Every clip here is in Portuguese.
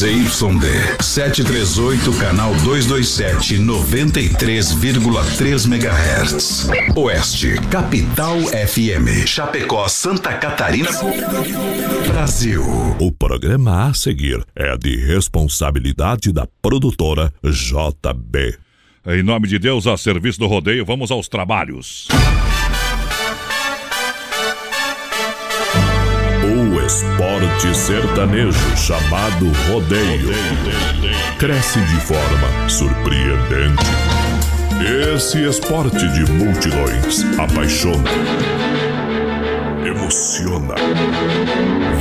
ZYD 738, canal 227, 93,3 MHz. Oeste, Capital FM. Chapecó, Santa Catarina, Brasil. O programa a seguir é de responsabilidade da produtora JB. Em nome de Deus, a serviço do rodeio, vamos aos trabalhos. Esporte sertanejo chamado rodeio cresce de forma surpreendente. Esse esporte de multidões apaixona, emociona.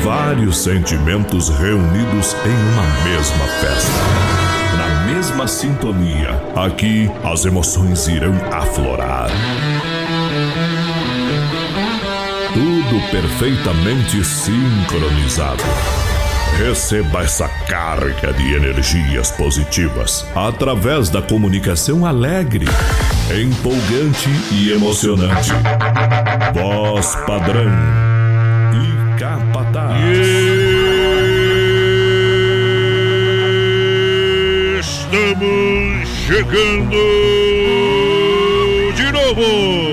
Vários sentimentos reunidos em uma mesma festa mesma sintonia. Aqui as emoções irão aflorar. Perfeitamente sincronizado. Receba essa carga de energias positivas através da comunicação alegre, empolgante e emocionante. Voz padrão e capataz. Estamos chegando de novo.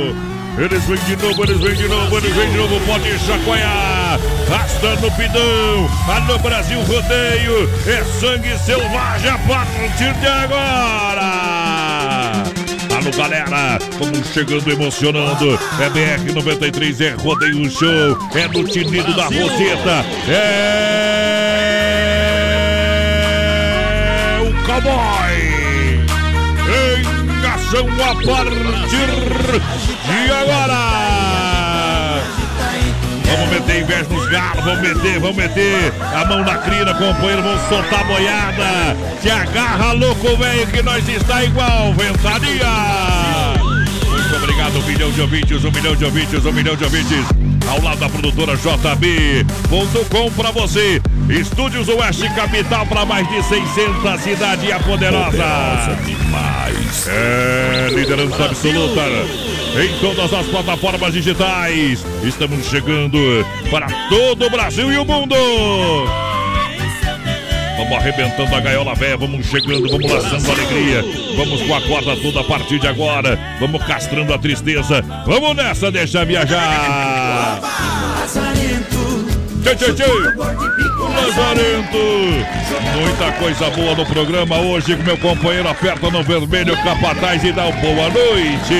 Eles vêm de novo, eles vêm de novo, eles vêm de novo. Pode chacoalhar. Rasta no pidão. Alô Brasil Rodeio. É sangue selvagem a partir de agora. Alô galera, vamos chegando emocionando. É BR 93, é Rodeio Show. É no tinido da Roseta. É Cowboy. Em ação a partir de agora. Vamos meter inveja nos galos, vamos meter, vamos meter a mão na crina, companheiro, vamos soltar a boiada. Te agarra, louco, velho, que nós está igual, ventania. Muito obrigado, um milhão de ouvintes, um milhão de ouvintes, um milhão de ouvintes. Ao lado da produtora JB.com para você. Estúdios Oeste Capital para mais de 600 cidade a poderosa. poderosa demais. É, liderança absoluta em todas as plataformas digitais. Estamos chegando para todo o Brasil e o mundo. Vamos arrebentando a gaiola velha, vamos chegando, vamos laçando a alegria. Vamos com a corda toda a partir de agora. Vamos castrando a tristeza. Vamos nessa, deixa viajar. Tchê, tchê, tchê. Lazarento. Muita coisa boa no programa hoje meu companheiro aperta no vermelho capataz e dá uma boa noite.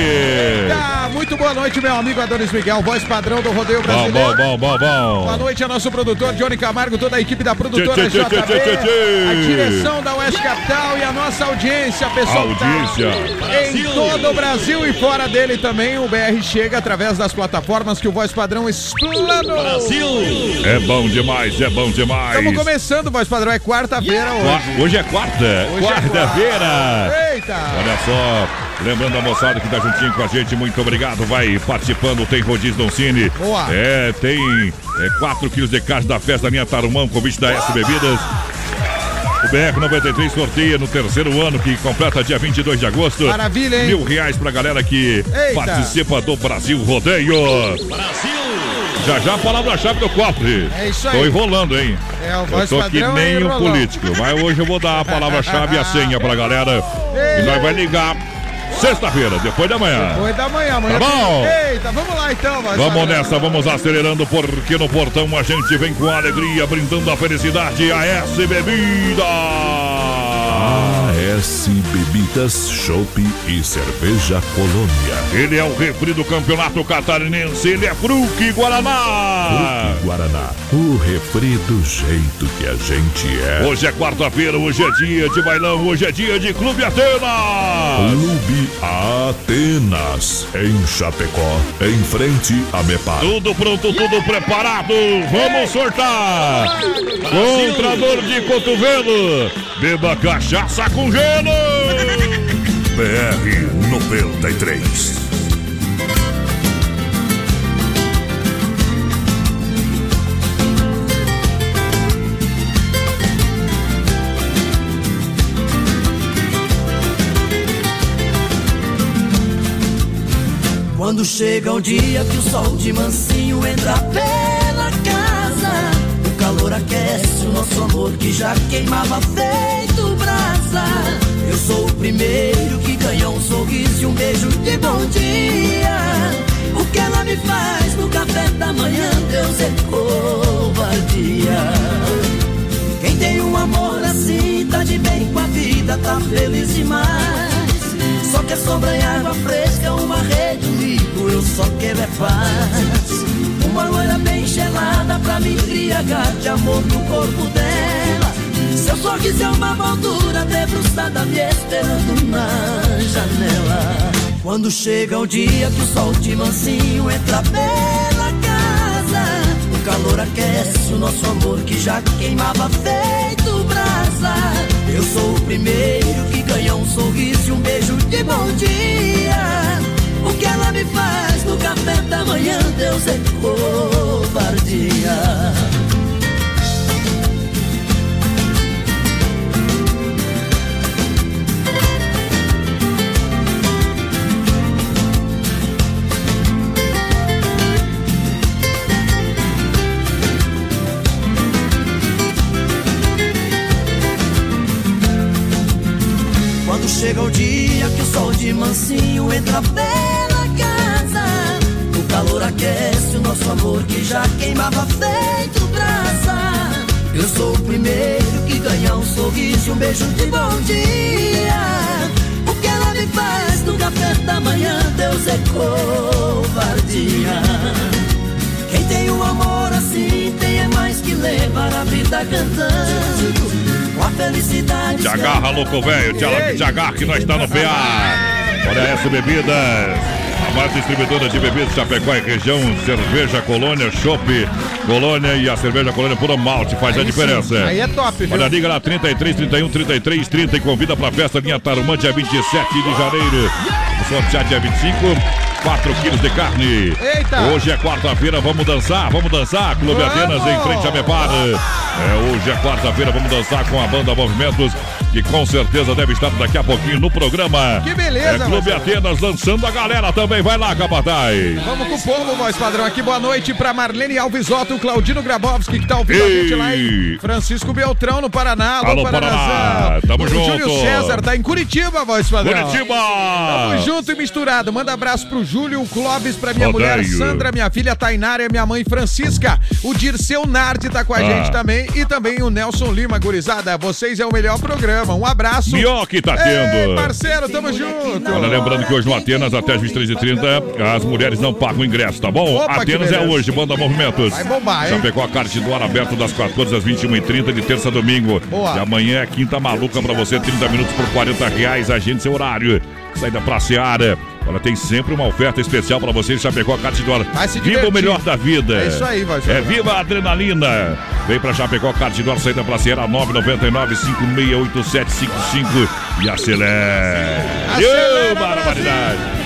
Ah, muito boa noite, meu amigo Adonis Miguel, voz padrão do Rodeio Brasileiro. Bom, bom, bom, bom, bom. Boa noite a nosso produtor Johnny Camargo, toda a equipe da produtora tchê, tchê, JB, tchê, a direção da Oeste Capital e a nossa audiência, pessoal. Audiência. Em todo o Brasil e fora dele também, o BR chega através das plataformas que o voz padrão explanou. Brasil. É bom demais, é bom demais. Estamos começando, voz padrão. É quarta-feira hoje. Hoje é quarta. É quarta-feira. É... Eita. Olha só. Lembrando a moçada que tá juntinho com a gente, muito obrigado. Vai participando, tem rodízio Doncini. Boa. É, tem é, 4 quilos de carne da festa Minha Tarumã, convite da S Bebidas. O BR-93 sorteia no terceiro ano, que completa dia 22 de agosto. Maravilha, hein? Mil reais pra galera que Eita. participa do Brasil Rodeio. Brasil! Já já a palavra-chave do cofre. É isso aí. Tô enrolando, hein? É, o voz eu tô que nem um político. Mas hoje eu vou dar a palavra-chave e a senha pra galera. E nós vai ligar Sexta-feira, depois da manhã. Depois da manhã, amanhã. Tá bom? Eita, vamos lá então. Vamos nessa, vamos acelerando, porque no portão a gente vem com alegria, brindando a felicidade. A S Bebida. S Bebidas, Chopp e Cerveja Colônia. Ele é o refri do campeonato catarinense, ele é Fruque Guaraná. Fruque Guaraná, o refri do jeito que a gente é. Hoje é quarta-feira, hoje é dia de bailão, hoje é dia de Clube Atenas. Clube Atenas, em Chapecó, em frente a Mepar. Tudo pronto, tudo preparado, vamos sortar. Contrador de cotovelo, beba cachaça com gelo. BR 93. Quando chega o dia que o sol de mansinho entra pela casa, o calor aquece o nosso amor que já queimava feito brasa. Eu sou o primeiro que ganhou um sorriso e um beijo de bom dia. O que ela me faz no café da manhã, Deus é covardia. Quem tem um amor assim, tá de bem com a vida, tá feliz demais. Só quer sombra e água fresca, uma rede, um livro, eu só quero é paz. Uma loira bem gelada pra me embriagar de amor no corpo dela. Seu sorriso é uma moldura debruçada me esperando na janela. Quando chega o dia que o sol de mansinho entra pela casa, o calor aquece o nosso amor que já queimava feito brasa. Eu sou o primeiro que ganha um sorriso e um beijo de bom dia. O que ela me faz no café da manhã, Deus é covardia. Chega o dia que o sol de mansinho entra pela casa, o calor aquece o nosso amor que já queimava feito brasa. Eu sou o primeiro que ganha um sorriso e um beijo de bom dia. O que ela me faz no café da manhã, Deus é covardia. Tem um amor assim tem é mais que levar a vida cantando. Com a felicidade. Te agarra, louco velho, te, te agarra que nós está no PA. Olha essa bebida. A mais distribuidora de bebidas Chapecó e região, cerveja Colônia, Chopp Colônia e a cerveja Colônia pura malte, faz Aí a diferença. sim, aí é top, viu? Olha, liga lá 33 31 33 30 e convida pra festa Linha Tarumã, dia 27 de janeiro. Sortear dia 25. 4 quilos de carne. Eita! Hoje é quarta-feira, vamos dançar, vamos dançar. Clube Vamos! Atenas em frente a Mepar. É, hoje é quarta-feira, vamos dançar com a banda Movimentos, que com certeza deve estar daqui a pouquinho no programa. Que beleza, É Clube Marcelo. Atenas lançando a galera também. Vai lá, Capataz. Vamos com o povo, voz padrão. Aqui, boa noite pra Marlene Alves Otto, Claudino Grabowski, que tá ouvindo a Ei! gente lá em Francisco Beltrão, no Paraná. Alô, Paraná. Tamo o junto. Júlio César tá em Curitiba, voz padrão. Curitiba! Tamo junto e misturado. Manda abraço pro Júlio, o Clóvis, pra minha Odeio. mulher Sandra, minha filha Tainara e minha mãe Francisca. O Dirceu Nardi tá com a Ah. gente também. E também o Nelson Lima, gurizada. Vocês é o melhor programa. Um abraço. Mioque tá Ei, tendo. parceiro, tamo junto. Olha, lembrando que hoje no Atenas, até as 23h30, as mulheres não pagam ingresso, tá bom? Opa, Atenas é hoje, Banda Movimentos. Vai bombar, hein? Chapecó, a carte do ar aberto das 14 às 21h30, de terça a domingo. Boa. E amanhã é quinta maluca pra você, 30 minutos por 40 reais, agende seu horário. Saída pra Seara. Olha, tem sempre uma oferta especial pra você, Chapecó, a ar. Vai se Viva o melhor da vida. É isso aí, vai, É Chapecó. viva a adrenalina. Vem pra Chapecó, carte do ar, saída pra Seara, 999 568755 e acelere. Acelera, Ô, barbaridade.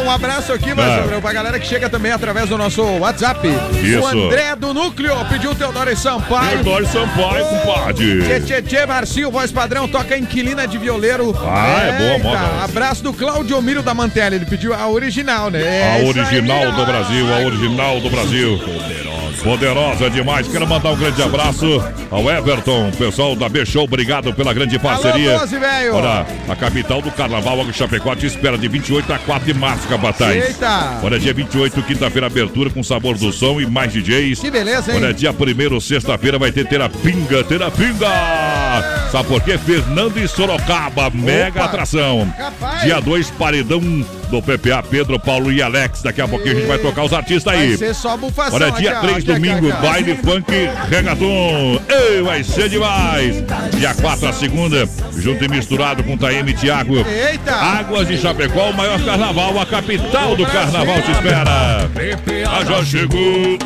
Ó, um abraço aqui, Ah. Marcelo, pra galera que chega também através do nosso WhatsApp. Isso. O André do Núcleo pediu o Teodoro Sampaio. Teodoro Sampaio, compadre. Tchê, tchê, tchê, Marcinho, voz padrão, toca inquilina de violeiro. Ah, é boa Eita, moda. Abraço do Claudio Miro da Mantella, ele pediu a original, né? A original do. Brasil, a original do Brasil. Poderosa demais. Quero mandar um grande abraço ao Everton, pessoal da B-Show. Obrigado pela grande parceria. Olha, a capital do carnaval, Água Chapecó, te espera de 28 a 4 de março, Capataz. Eita. Olha, dia 28, quinta-feira, abertura com sabor do som e mais DJs. Que beleza, hein? Olha, dia 1 sexta-feira, vai ter Terapinga, Terapinga! Sabe por quê? Fernando e Sorocaba, mega atração. Capaz. Dia 2, paredão do PPA, Pedro, Paulo e Alex. Daqui a pouquinho a gente vai tocar os artistas Vai aí. ser só bufação. Olha, dia 3, aqui, aqui, domingo, aqui, baile funk reggaeton. Ei, vai ser demais. Dia 4, a segunda, junto e misturado com Taeme e Thiago. Eita. Águas de Chapecó, o maior carnaval, a capital do carnaval te espera. Ah, já chegou.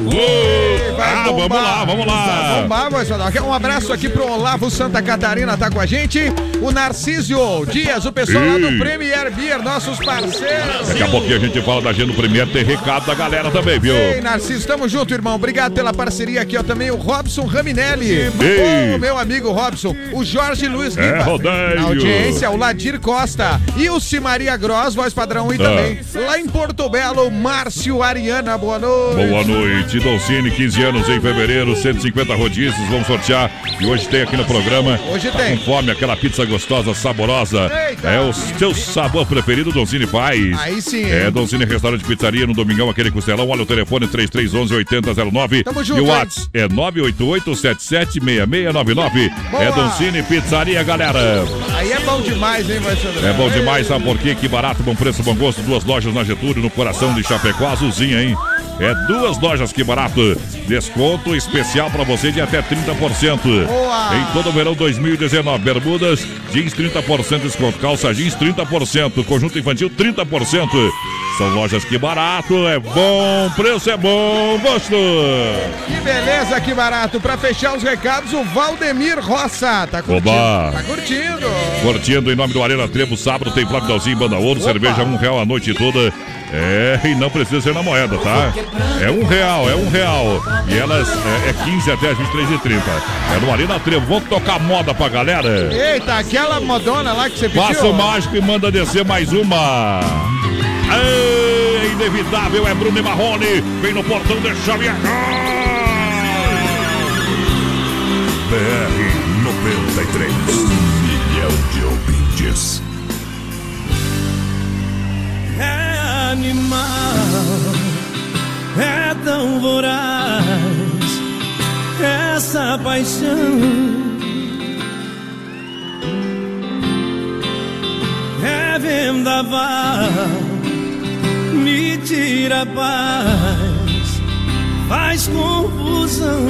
Vai Ah, vamos lá, vamos Vai lá. bombar. Aqui, Um abraço aqui pro Olavo Santa Catarina, tá com a gente. O Narcísio Dias, o pessoal lá do. Premier Beer, nossos parceiros. Daqui a pouquinho a gente fala da do Premier, tem recado da galera também, viu? Ei, Narciso, tamo junto, irmão. Obrigado pela parceria aqui, ó. Também o Robson Raminelli. Ei. Ô, meu amigo Robson. O Jorge Luiz É, Riva. rodeio. Na audiência, o Ladir Costa. E o Maria Gross, voz padrão e Ah. também. Lá em Porto Belo, Márcio Ariana. Boa noite. Boa noite, Dolcine, 15 anos em fevereiro, 150 rodízios, vamos sortear. E hoje tem aqui no programa. Hoje tá tem. com fome, aquela pizza gostosa, saborosa. Eita. É o seu sabor preferido, Dolcine faz. Aí sim, É? Dolcine Restaurante Pizzaria, no domingão, aquele costelão. Olha o telefone 3311-8009. Tamo junto, E o? WhatsApp é 988-776699. Boa. É Dolcine Pizzaria, galera. Aí é bom demais, hein, Marcelo? É bom demais, sabe por quê? Que barato, bom preço, bom gosto. Duas lojas na Getúlio, no coração de Chapecó, azulzinha, hein? É duas lojas, que barato. Desconto especial pra você de até 30%. Boa. Em todo o verão 2019. Bermudas, jeans 30% de desconto. Calça jeans 30%. Conjunto infantil 30%. São lojas que barato, é bom, preço é bom, gosto. Que beleza, que barato. Pra fechar os recados, o Valdemir Roça. Tá curtindo? Oba. Tá curtindo. Curtindo em nome do Arena Trevo, sábado tem Flávio Dalzinho, Banda Ouro, cerveja um real a noite toda. É, e não precisa ser na moeda, tá? É um real, é um real. E elas é, é 15 até as 23h30. É no Arena Trevo. Vamos tocar moda pra galera? Eita, aquela modona lá que você pediu. Passa o mágico e manda descer mais uma. É inevitável, é Bruno e Marrone. Vem no portão, deixa viajar. BR 93. Um milhão de ouvintes. Animal, é tão voraz essa paixão. É vendaval, me tira a paz, faz confusão.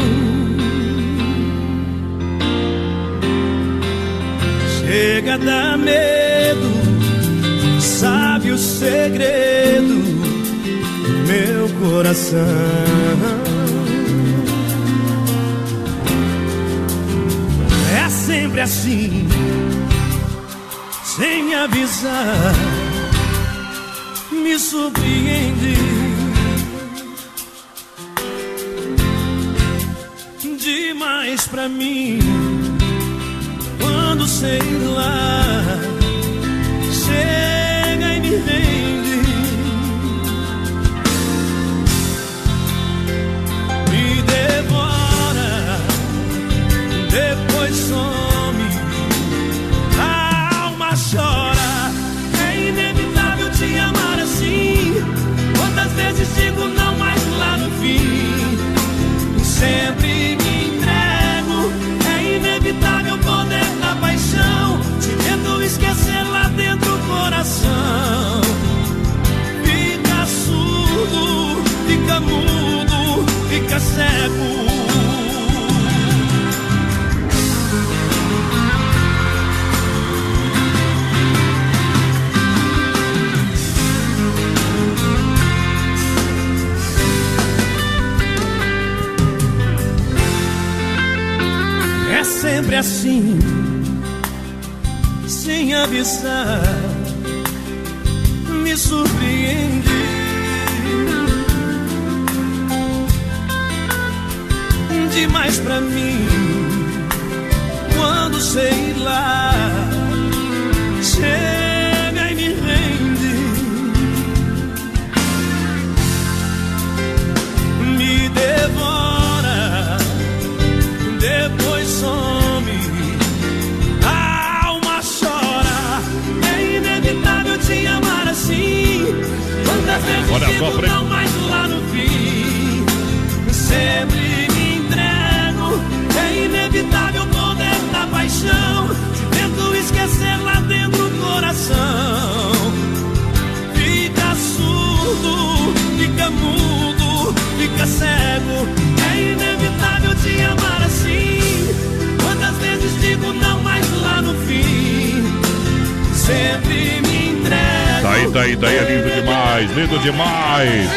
Chega a dar medo sabe o segredo do meu coração. É sempre assim, sem avisar, me surpreende. Demais pra mim, quando sei lá chega sempre assim, sem avisar, me surpreende. Demais pra mim, quando sei lá, Olha só, fim sempre me entrego. É inevitável o poder da paixão. Te tento esquecer lá dentro do coração. Fica surdo, fica mudo, fica cego. É inevitável te amar assim. Quantas vezes digo não, mas lá no fim sempre me entrego. Tá aí, tá aí, tá aí, é lindo demais, lindo demais.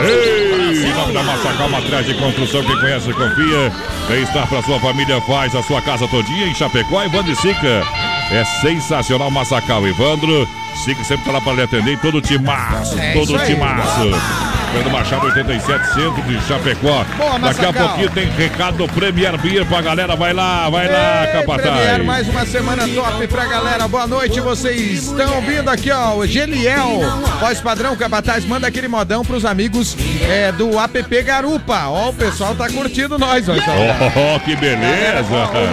Ei, em nome da Massacal Matriz de Construção, quem conhece, confia. Bem-estar para sua família, faz a sua casa todinha em Chapecó e Bandicica. É sensacional Massacal. Evandro, siga sempre tá lá para lhe atender. Todo timaço, É todo aí. timaço. Pedro Machado 87, centro de Chapecó. Boa, Daqui a pouquinho tem recado do Premier Beer pra galera. Vai lá, vai lá, Ei, capataz. Premier, mais uma semana top pra galera. Boa noite, vocês estão ouvindo aqui, ó, o Geliel, voz padrão Capataz, manda aquele modão pros amigos é, do app Garupa. Ó, o pessoal tá curtindo nós, ó. Oh, que beleza.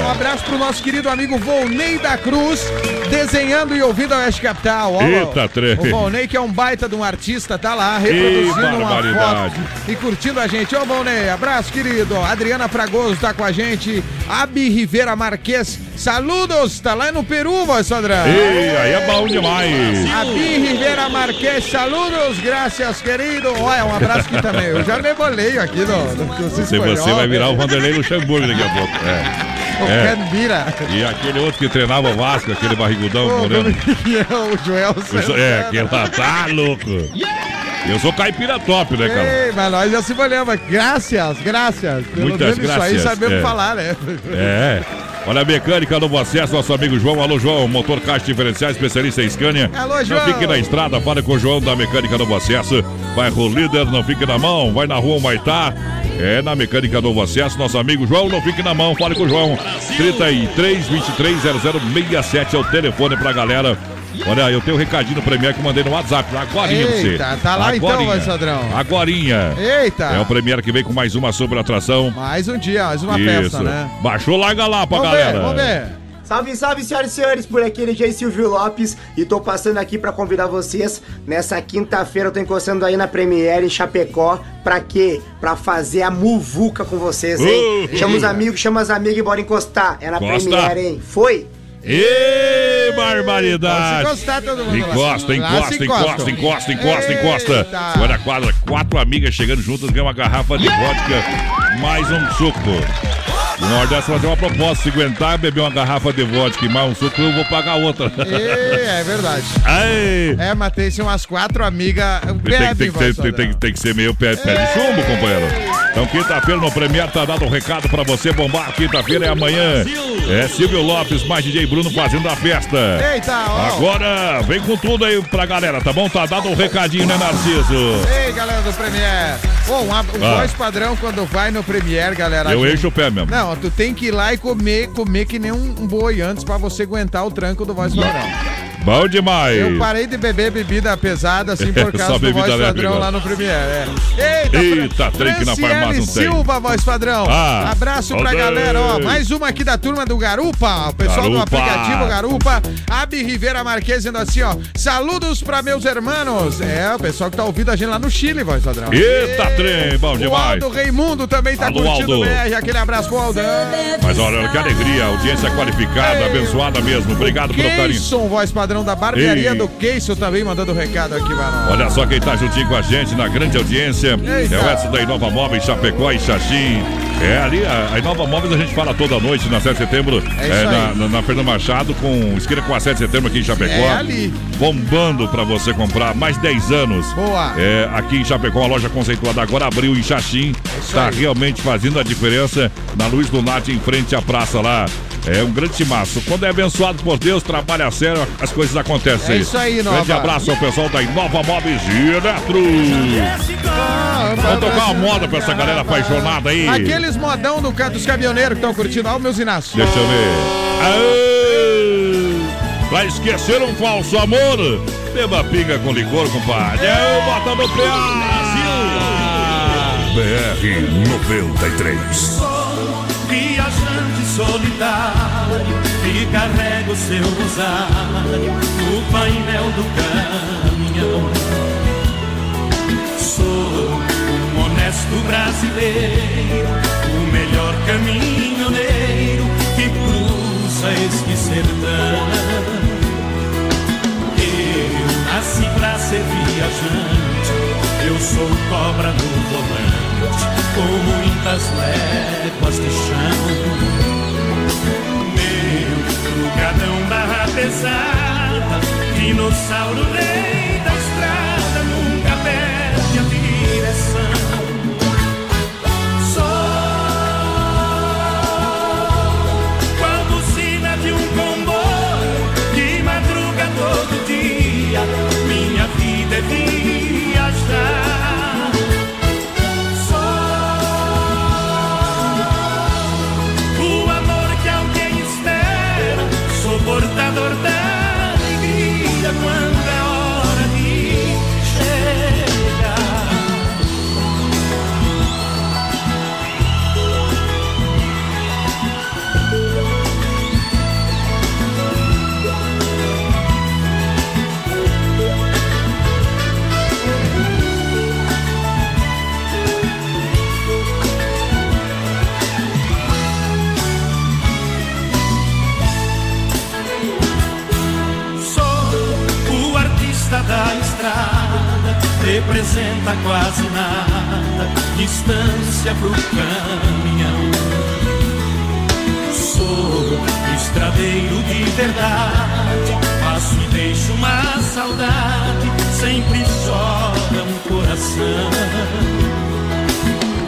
Um abraço pro nosso querido amigo Volney da Cruz, desenhando e ouvindo a Oeste Capital. Ó, Eita, trem. O Volney, que é um baita de um artista, tá lá reproduzindo uma barbaridade. foto e curtindo a gente. Ô, Volney, abraço, querido. Adriana Fragoso tá com a gente. Abi Rivera Marques, saludos, tá lá no Peru, voz padrão. Ei, aí é bom demais. Abi Rivera Marques, saludos, graças, querido. Olha, um abraço aqui também. Eu já me boleio aqui no, no que você Se escolheu. você vai virar o Vanderlei Luxemburgo daqui a pouco. É. O É. Candira. E aquele outro que treinava o Vasco, aquele barrigudão Ô, moreno. é o Joel Santana. É, aquele lá tá louco. Eu sou caipira top, né, cara? Ei, mas nós já se valemos. Graças, graças. Pelo Muitas menos isso aí graças, sabemos é. falar, né? É. Olha a mecânica Novo Acesso, nosso amigo João. Alô, João, motor caixa diferencial, especialista em Scania. Alô, João. Não fique na estrada, fale com o João da Mecânica Novo Acesso. Bairro Líder, não fique na mão, vai na rua Maitá. É na Mecânica Novo Acesso, nosso amigo João, não fique na mão, fale com o João. 33 23 0067 é o telefone pra galera. Olha, eu tenho um recadinho Premier que eu mandei no WhatsApp, agorinha pra você. Eita, tá lá então, Agorinha. vai, Sadrão. Agorinha. Eita. É o Premier que vem com mais uma sobre atração. Mais um dia, mais uma Isso. festa, né? Baixou, larga lá pra Vamos galera. ver, vamos ver. Salve, salve, senhoras e senhores, por aqui ele é Silvio Lopes e tô passando aqui pra convidar vocês. Nessa quinta-feira eu tô encostando aí na Premiere em Chapecó. Pra quê? Pra fazer a muvuca com vocês, hein? Uh! chama os amigos, chama as amigas e bora encostar. É na. Premiere, hein? Foi? Ê, Pode barbaridade! encostar todo mundo lá. Encosta, encosta, encosta, encosta, encosta, encosta. Olha a quadra, quatro amigas chegando juntas, ganham uma garrafa de vodka, mais um suco. Uma hora dessa fazer uma proposta, se aguentar, beber uma garrafa de vodka e mais um suco, eu vou pagar outra. É, é verdade. Ai, É, mas tem sim umas quatro amigas. tem, tem, tem, tem que ser meio pé, pé de chumbo, companheiro. Então, quinta-feira no Premier tá dado um recado pra você bombar. Quinta-feira é amanhã. É Silvio Lopes, mais DJ Bruno fazendo a festa. Eita, ó. Agora, vem com tudo aí pra galera, tá bom? Tá dado um recadinho, né, Narciso? Ei, galera do Premiere. Bom, um, o Ah. voz padrão quando vai no Premiere, galera. Eu gente- encho o pé mesmo. Não, tu tem que ir lá e comer, comer que nem um, um boi antes pra você aguentar o tranco do voz padrão. Bom demais. Eu parei de beber bebida pesada assim por Só causa do voz padrão igual. lá no Premiere. É. Eita, Eita, trem que na farmácia não tem. Silva, voz padrão. Ah, Abraço pra olê. galera, ó. Mais uma aqui da turma do Garupa. O pessoal do Garupa. aplicativo Garupa. Abi Rivera Marques dizendo assim, ó. Saludos pra meus irmãos. É, o pessoal que tá ouvindo a gente lá no Chile, voz padrão. Eita, Ei, trem, bom O demais. Aldo Raimundo também tá Alô, curtindo Aldo. o BR. Aquele abraço pro Aldão. Mas olha, que alegria, audiência qualificada, abençoada mesmo. Obrigado pelo carinho. Voz padrão da barbearia Ei. do Keison também mandando recado aqui, mano. Olha só quem tá juntinho com a gente na grande audiência. Eita. É o Edson da Inova Móveis, Chapecó e Xaxim. É ali, a, a Inova Móveis a gente fala toda noite na 7 de setembro. É isso na, na, na Fernando Machado, com esquina com a 7 de setembro aqui em Chapecó. É ali. Bombando pra você comprar mais 10 anos. Boa. É, aqui em Chapecó, a loja conceituada agora abriu em Xaxim. isso Tá aí. realmente fazendo a diferença na Luz do Norte, em frente à praça lá. É um grande timaço. Quando é abençoado por Deus, trabalha sério, as coisas acontecem. É isso aí, Nova. Grande abraço ao pessoal da Inova Móveis Eletro. Vamos tocar uma moda pra essa galera apaixonada aí. Aqueles modão do dos caminhoneiros que estão curtindo. Olha o meus Inácio. Deixa eu ver. Aê! Pra esquecer um falso amor, beba pinga com licor, compadre. É o bota no BR 93. Solitário que carrega o seu rosário no painel do caminhão. Sou um honesto brasileiro, o melhor caminhoneiro que cruza este sertão. Eu nasci pra ser viajante, eu sou cobra no volante, com muitas léguas de chão. Dragão barra pesada, dinossauro rei da estrada, nunca perde a direção. Só com a buzina de um comboio, que madruga todo dia, minha vida é vida. Representa quase nada, distância pro caminhão. Sou estradeiro de verdade, passo e deixo uma saudade, sempre chora um coração.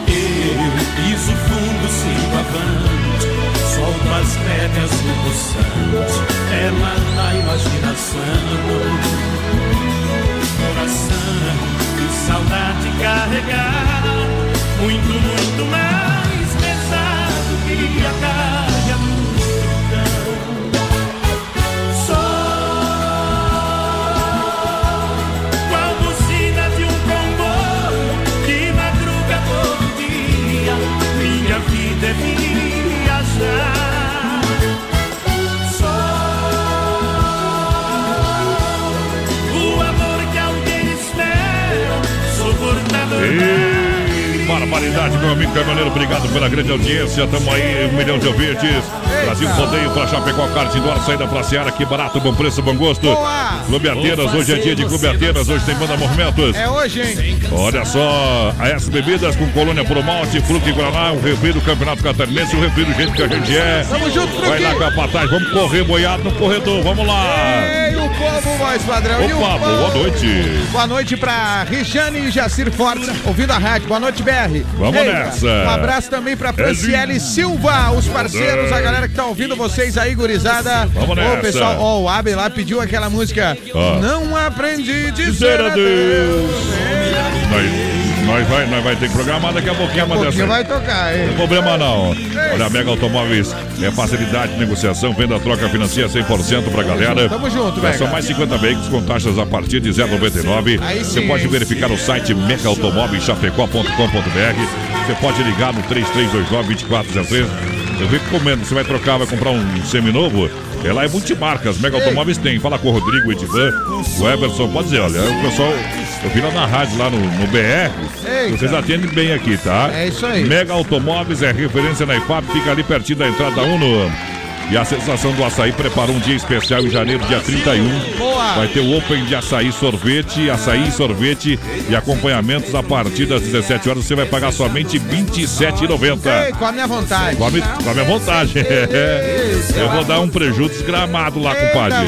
Eu piso fundo, sigo avante, solto as rédeas do poçante, ela na imaginação coração saudade carregada, muito, muito mais pesado que a carga do Só qual buzina de um comboio que madruga todo dia, minha vida é viajar. Barbaridade, meu amigo caminhoneiro, obrigado pela grande audiência. Tamo aí, um milhão de ouvintes. Brasil Rodeio para Chapecó, kart indoor, saída pra Seara, que barato, bom preço, bom gosto. Boa! Clube Atenas, hoje é dia de Clube Atenas, hoje tem banda movimentos. É hoje, hein? Olha só, a S Bebidas com Colônia Pro Malte, Fruto e Guaraná, o refri do Campeonato Catarinense, o refri do jeito que a gente é. Tamo junto, Vai lá, Fruquinho. capataz, vamos correr boiado no corredor, vamos lá. Ei, o povo, voz padrão. Opa, boa noite. Boa noite pra Rijane e Jacir Fortes, ouvindo a rádio. Boa noite, BR. Vamos nessa. Um abraço também pra Franciele Silva, os parceiros, a galera que tá ouvindo vocês aí, gurizada. Vamos Ô, nessa. pessoal, ó, o Abel lá pediu aquela música. Ó. Não aprendi a dizer Dizer adeus. adeus. Nós, nós, vai, nós vai ter que programar daqui a pouquinho uma Um dessa. vai tocar, hein? Não tem problema não. Olha, a Mega Automóveis é facilidade de negociação, venda, troca, financia 100% pra galera. Tamo junto, É, São mais 50 veículos com taxas a partir de 0,99. Aí Você pode verificar no site megaautomóveischapecó.com.br. Você pode ligar no 3329-2403. Eu recomendo, você vai trocar, vai comprar um seminovo. É lá é multimarcas, Mega Automóveis tem. Fala com o Rodrigo, o Edivan, o Everson. Pode dizer, olha, o pessoal, eu vi lá na rádio, lá no, no BR. Eita. Vocês atendem bem aqui, tá? É isso aí. Mega Automóveis é referência na IFAP, fica ali pertinho da entrada da Uno. E a sensação do açaí preparou um dia especial em janeiro, dia 31. Boa. Vai ter o Open de açaí sorvete, açaí sorvete e acompanhamentos a partir das 17 horas. Você vai pagar somente R$ 27,90. Ei, com a minha vontade. Com a, mi- com a minha vontade. Eu vou dar um prejuízo desgramado lá, compadre.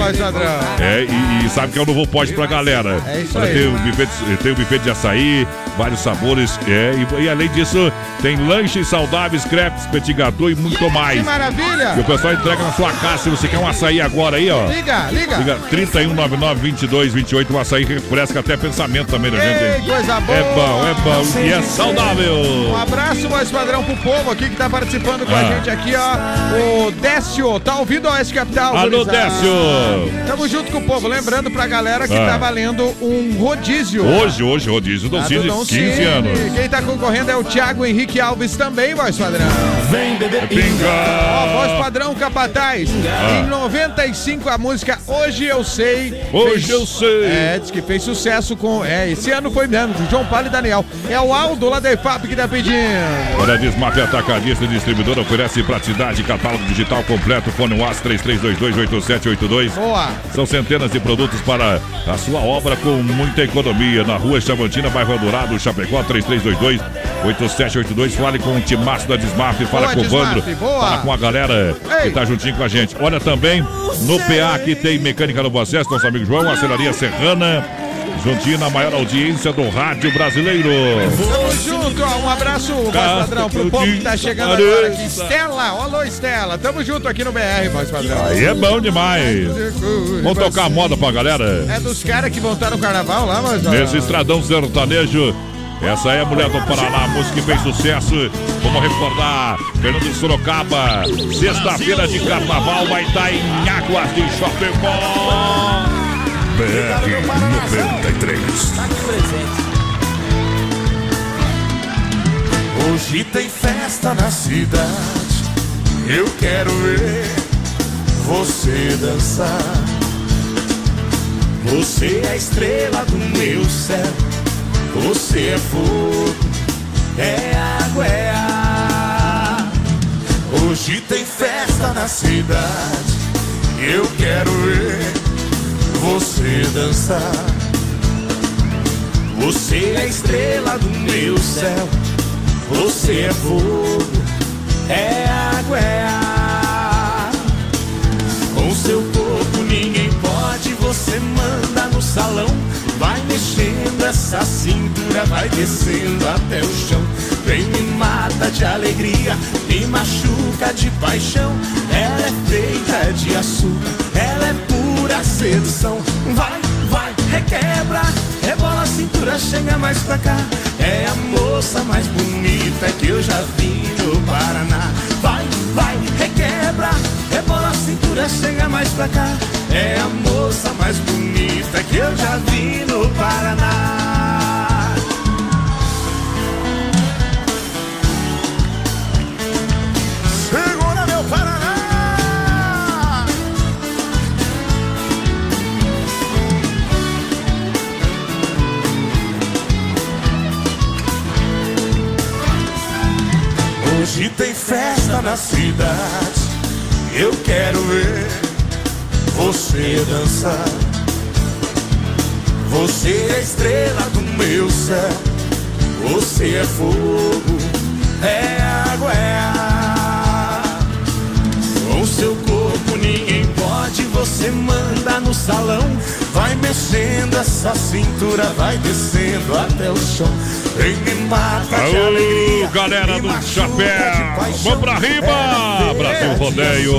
É, e, e sabe que é o novo pote pra galera. É isso aí. Tem o, buffet, de- tem o buffet de açaí, vários sabores. É, e, e além disso, tem lanches saudáveis, crepes, petit gâteau e muito Que mais. maravilha. E o pessoal entrega na sua casa. Se você quer um açaí agora aí, ó. Liga, liga. Liga 3199-2228. O açaí refresca até pensamento também da gente. Ei, hein? coisa boa. É bom, é bom e é saudável. Um abraço, voz padrão, pro povo aqui que tá participando com a Ah. gente aqui, ó. O Décio, tá ouvindo a Oeste Capital? Alô, gurizada? Décio. Tamo junto com o povo. Lembrando pra galera que Ah. tá valendo um rodízio. Hoje, hoje, rodízio do Lá do Cine, Dom 15 Cine. anos. Quem tá concorrendo é o Thiago Henrique Alves também, voz padrão. Vem beber Ó, Pinga! voz padrão Capataz. Em 95, a música Hoje Eu Sei. Hoje eu sei. É, diz que fez sucesso com. É, esse ano foi mesmo, João Paulo e Daniel. É o Aldo lá da EFAP que tá pedindo. Olha, Desmaf Atacadista e Distribuidora oferece praticidade, catálogo digital completo, fone WhatsApp 33228782. Boa. São centenas de produtos para a sua obra com muita economia. Na rua Chavantina, bairro Dourado, Chapecó, 3322-8782. Fale com o Timaço da Desmaf, fala Boa, com o Vandro, fala com a galera Ei. que tá juntinho com a gente. Olha também, no PA aqui tem Mecânica Novo Acesso, nosso amigo João, Aceleraria Serrana. Juntinho na maior audiência do rádio brasileiro. Tamo junto, ó. Um abraço, voz padrão, pro povo que tá chegando agora aqui. Estela, alô Estela. Tamo junto aqui no BR, voz padrão. Aí é bom demais. Vamos tocar moda pra galera. É dos caras que vão estar no carnaval lá, voz padrão. Nesse estradão sertanejo. Essa é a Mulher do Paraná, a música que fez sucesso. Vamos recordar, Fernando Sorocaba. Sexta-feira de carnaval vai estar em Águas de Chapecó. BR 93. Hoje tem festa na cidade. Eu quero ver você dançar. Você é a estrela do meu céu. Você é fogo, é água, é ar. Hoje tem festa na cidade. Eu quero ver você dançar. Você é estrela do meu céu. Você é fogo, é água, é ar. Com seu corpo ninguém pode, você manda no salão. Vai mexendo essa cintura, vai descendo até o chão. Vem me mata de alegria, me machuca de paixão. Ela é feita de açúcar, ela é pura sedução. Vai, vai, requebra, rebola a cintura, chega mais pra cá. É a moça mais bonita que eu já vi no Paraná. Vai, vai, requebra, rebola a cintura, chega mais pra cá. É a moça mais bonita que eu já vi no Paraná. Hoje tem festa na cidade. Eu quero ver você dançar. Você é estrela do meu céu. Você é fogo, é água, é ar. Com seu corpo ninguém pode, você manda no salão. Vai mexendo essa cintura, vai descendo até o chão. Alô, galera do chapéu. Vamos pra riba. Ela é Brasil de Rodeio.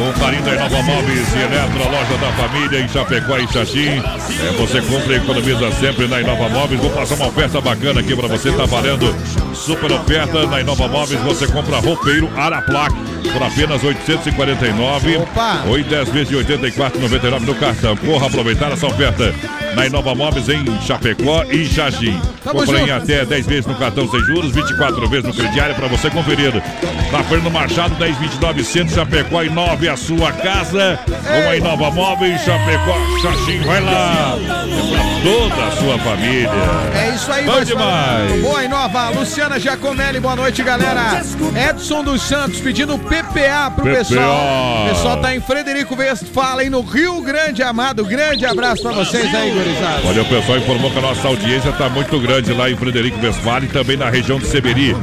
Um carinho da Inova Móveis e Eletro, a loja da família em Chapecó e Xaxim. É, você compra e economiza sempre na Inova Móveis. Vou passar uma oferta bacana aqui pra você. Tá valendo super oferta na Inova Móveis. Você compra roupeiro Araplac por apenas 849. Opa! Ou em 10 vezes de 84,99 no cartão. Corra aproveitar essa oferta na Inova Móveis em Chapecó e Compra em junto. até 10 vezes no cartão sem juros, 24 vezes no crediário para você conferir. Na Fernando Machado, 1029 Centro, Chapecó e 9 a sua casa. Com a Inova Móveis, Chapecó, Xaxim, vai lá. É pra toda a sua família. É isso aí, Bom demais. Boa e nova, Luciana Giacomelli, boa noite, galera. Edson dos Santos pedindo PPA pro PPA. pessoal. O pessoal tá em Frederico Westphalen, no Rio Grande, amado. Grande abraço pra vocês aí, gurizada. Olha, o pessoal informou que a nossa audiência está muito grande lá em Frederico Westphalen e também na região de Seberi.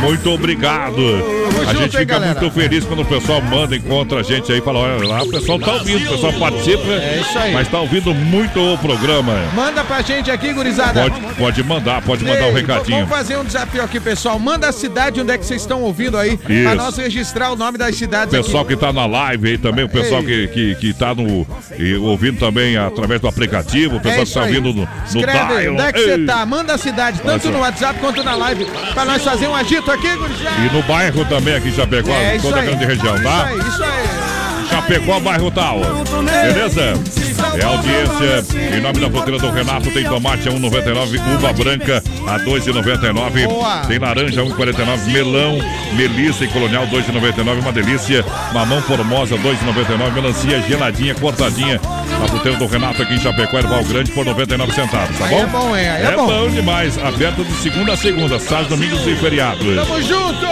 Muito obrigado. A gente fica galera? muito feliz quando o pessoal manda, encontra a gente aí fala: olha lá, o pessoal tá ouvindo, o pessoal participa, É isso aí. mas tá ouvindo muito o programa. Manda pra gente aqui, gurizada. Pode, pode mandar, pode mandar um Ei, recadinho. Vamos fazer um desafio aqui, pessoal. Manda a cidade onde é que vocês estão ouvindo aí, pra Isso. nós registrar o nome das cidades Pessoal aqui. que tá na live aí também, o pessoal Ei. que, que, que tá no, e ouvindo também através do aplicativo, o pessoal É que tá aí. ouvindo no, no Escreve onde é que você tá? Manda a cidade, tanto no WhatsApp quanto na live, pra nós fazer um agito aqui, gurizada. E no bairro também aqui em Chapecó, É isso toda a aí. grande região, tá? Isso aí, isso aí. Chapecó, bairro tal. Beleza? É audiência. Em nome da fruteira do Renato, tem tomate a 1,99, uva branca a 2,99. Boa. Tem laranja a 1,49, melão, melissa e colonial 2,99, uma delícia. Mamão formosa 2,99, melancia geladinha, cortadinha. A fruteira do Renato aqui em Chapecó, Erval Grande, por 99 centavos, tá Aí bom? é bom? Aí é é bom. bom demais. Aberto de segunda a segunda, sábados, domingos e feriados. Tamo junto!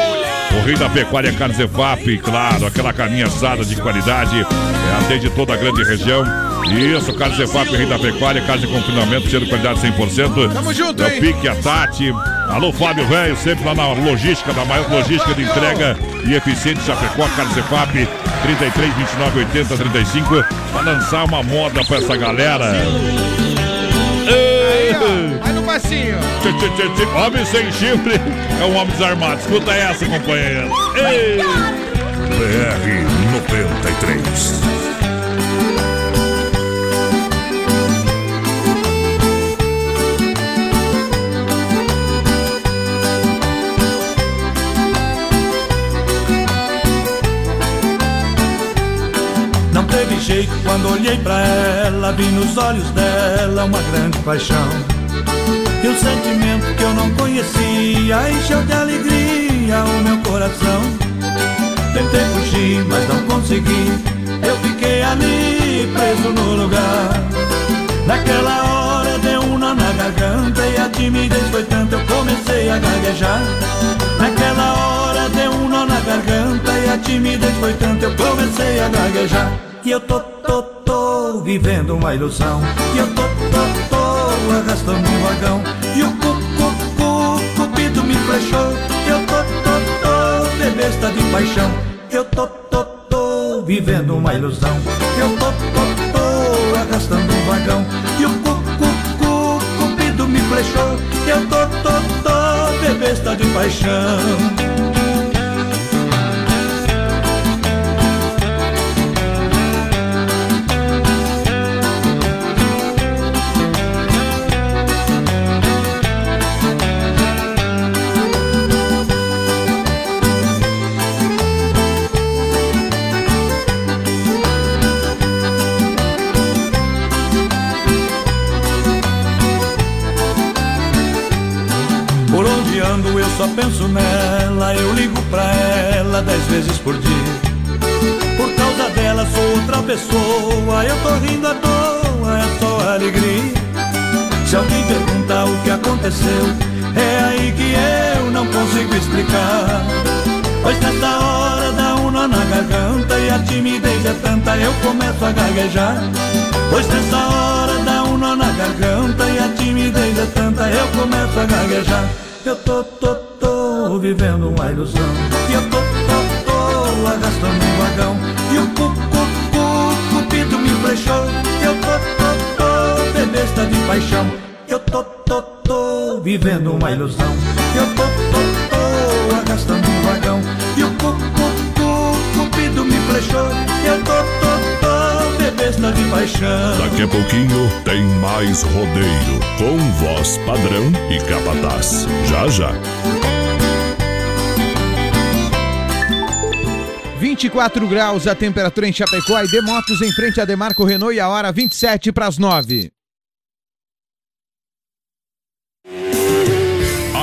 O Rei da Pecuária Carnes EFAP, claro, aquela carninha assada de qualidade, é, atende toda a grande região. Isso, Carnes EFAP, Rei da Pecuária, carne de confinamento, cheio de qualidade 100%. Tamo junto, É hein? o Pique, a Tati. Alô, Fábio Velho, sempre lá na logística, da maior logística de entrega e eficiente Chapecó, Carnes EFAP, 33, 29, 80, 35, pra lançar uma moda pra essa galera. Aí, ó. Passinho. Tchê, tchê, tchê, tchê. Homem sem chifre é um homem desarmado. Escuta essa, companheiro. Ei! BR 93. Não teve jeito quando olhei pra ela, vi nos olhos dela uma grande paixão. E um sentimento que eu não conhecia encheu de alegria o meu coração. Tentei fugir, mas não consegui. Eu fiquei ali preso no lugar. Naquela hora deu um nó na garganta e a timidez foi tanta, eu comecei a gaguejar. Naquela hora deu um nó na garganta e a timidez foi tanta, eu comecei a gaguejar. E eu tô, tô, tô vivendo uma ilusão. E eu tô, tô, tô arrastando um vagão E o cucu, cupido me flechou. Eu tô, tô, tô, bebesta de paixão. Eu tô, tô, tô, vivendo uma ilusão. Eu tô, tô, tô, arrastando um vagão E o cucu, cupido me flechou. Eu tô, tô, tô, bebesta de paixão só penso nela, eu ligo pra ela dez vezes por dia. Por causa dela sou outra pessoa, eu tô rindo à toa, é só alegria. Se alguém perguntar o que aconteceu, é aí que eu não consigo explicar. Pois nessa hora dá um nó na garganta e a timidez é tanta, eu começo a gaguejar. Pois nessa hora dá um nó na garganta e a timidez é tanta, eu começo a gaguejar. Eu tô, tô, tô vivendo uma ilusão. E eu tô, tô, tô arrastando um vagão. E o cu, cu, cu, cupido me flechou. Eu tô, tô, tô bebesta de paixão. Eu tô, tô, tô vivendo uma ilusão. Eu tô, tô, tô arrastando um vagão. E o cu, cu, cu, cupido me flechou. Eu tô, tô, tô bebesta de paixão. Daqui a pouquinho tem mais rodeio com voz padrão e capataz. Já já. 24 graus a temperatura em Chapecó e Demotos em frente a Demarco Renault e a hora 27 para as 9.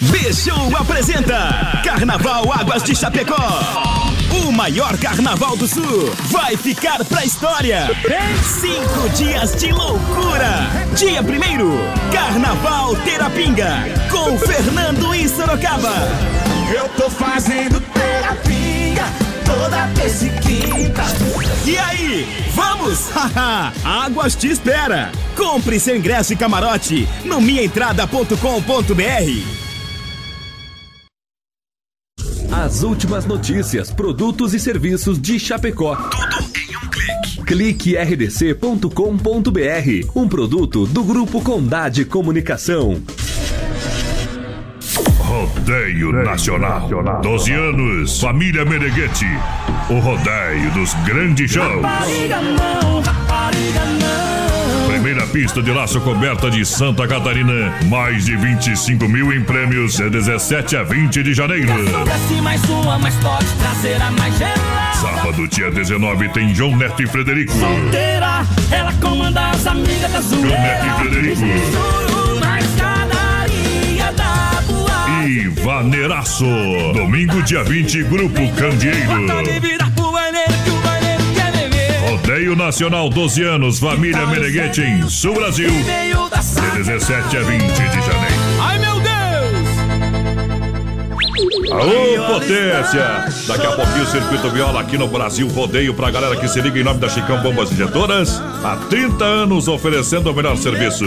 B-Show apresenta Carnaval Águas de Chapecó. O maior carnaval do sul vai ficar pra história. Cinco dias de loucura. Dia primeiro, Carnaval Terapinga, com Fernando em Sorocaba. Eu tô fazendo e quinta. E aí, vamos? Haha, Águas te espera. Compre seu ingresso e camarote no minhaentrada.com.br. As últimas notícias, produtos e serviços de Chapecó. Tudo em um clique. Clique rdc.com.br, um produto do Grupo Condade Comunicação. Rodeio Nacional. 12 anos, família Meneghetti. O rodeio dos grandes shows. Rapariga não, rapariga não. Primeira pista de laço coberta de Santa Catarina. Mais de 25 mil em prêmios. De 17 a 20 de janeiro. Desce mais uma, mais forte, traseira mais gelada. Sábado, dia 19, tem João Neto e Frederico. Solteira, ela comanda as amigas da João Neto e. Frederico. Vaneiraço. Domingo, dia 20, Grupo Candeeiro. Rodeio Nacional 12 anos, família Meneghetti em Sul Brasil. De sala. 17 a 20 de janeiro. Alô, potência! Daqui a pouquinho o Circuito Viola aqui no Brasil Rodeio pra galera que se liga em nome da Chicão Bombas Injetoras. Há 30 anos oferecendo o melhor serviço.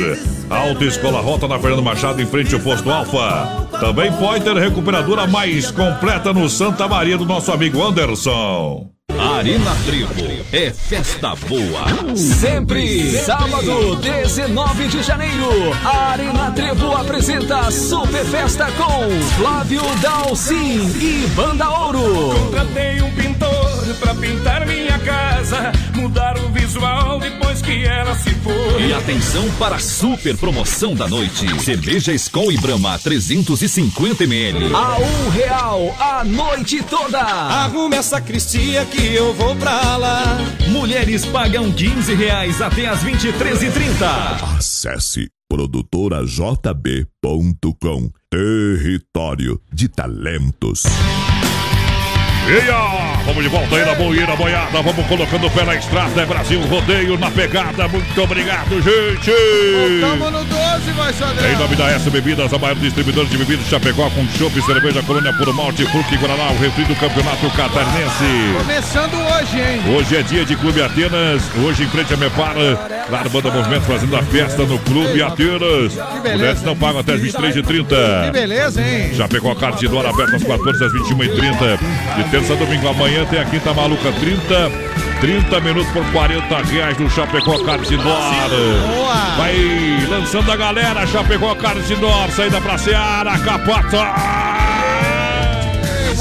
Autoescola Rota na Fernando Machado em frente ao posto Alfa. Também Pointer Recuperadora mais completa no Santa Maria do nosso amigo Anderson. Arena Trevo é festa boa. Sempre, sábado, 19 de janeiro, a Arena Trevo apresenta a Super Festa com Flávio Dalcin e Banda Ouro. Contratei um pintor pra pintar minha casa, mudar o visual depois que ela se foi. E atenção para a super promoção da noite. Cerveja Skol e Brahma 350 ml. A um real a noite toda. Arrume essa cristia que eu vou pra lá. Mulheres pagam 15 reais até as 23h30. Acesse produtorajb.com Território de Talentos. Eia! Vamos de volta aí na boeira boiada. Vamos colocando o pé na estrada. É Brasil Rodeio na pegada. Muito obrigado, gente! Tamo no 12, vai, Sandrão. Em nome da S Bebidas, a maior distribuidora de bebidas de Chapecó com chopp, cerveja, colônia puro malte, fruque, guaraná, o refri do campeonato catarinense. Começando hoje, hein? Hoje é dia de Clube Atenas, hoje em frente a Mepara. Claro, Banda Movimento fazendo a festa no Clube Atenas. Mulheres não pagam até as 23h30. Que beleza, hein? Chapecó Cartidor aberto às 14 às 21h30. De terça a domingo amanhã tem a Quinta Maluca 30. 30 minutos por 40 reais no Chapecó Cartidor. Vai lançando a galera, Chapecó Cartidor, saída pra Seara, capota.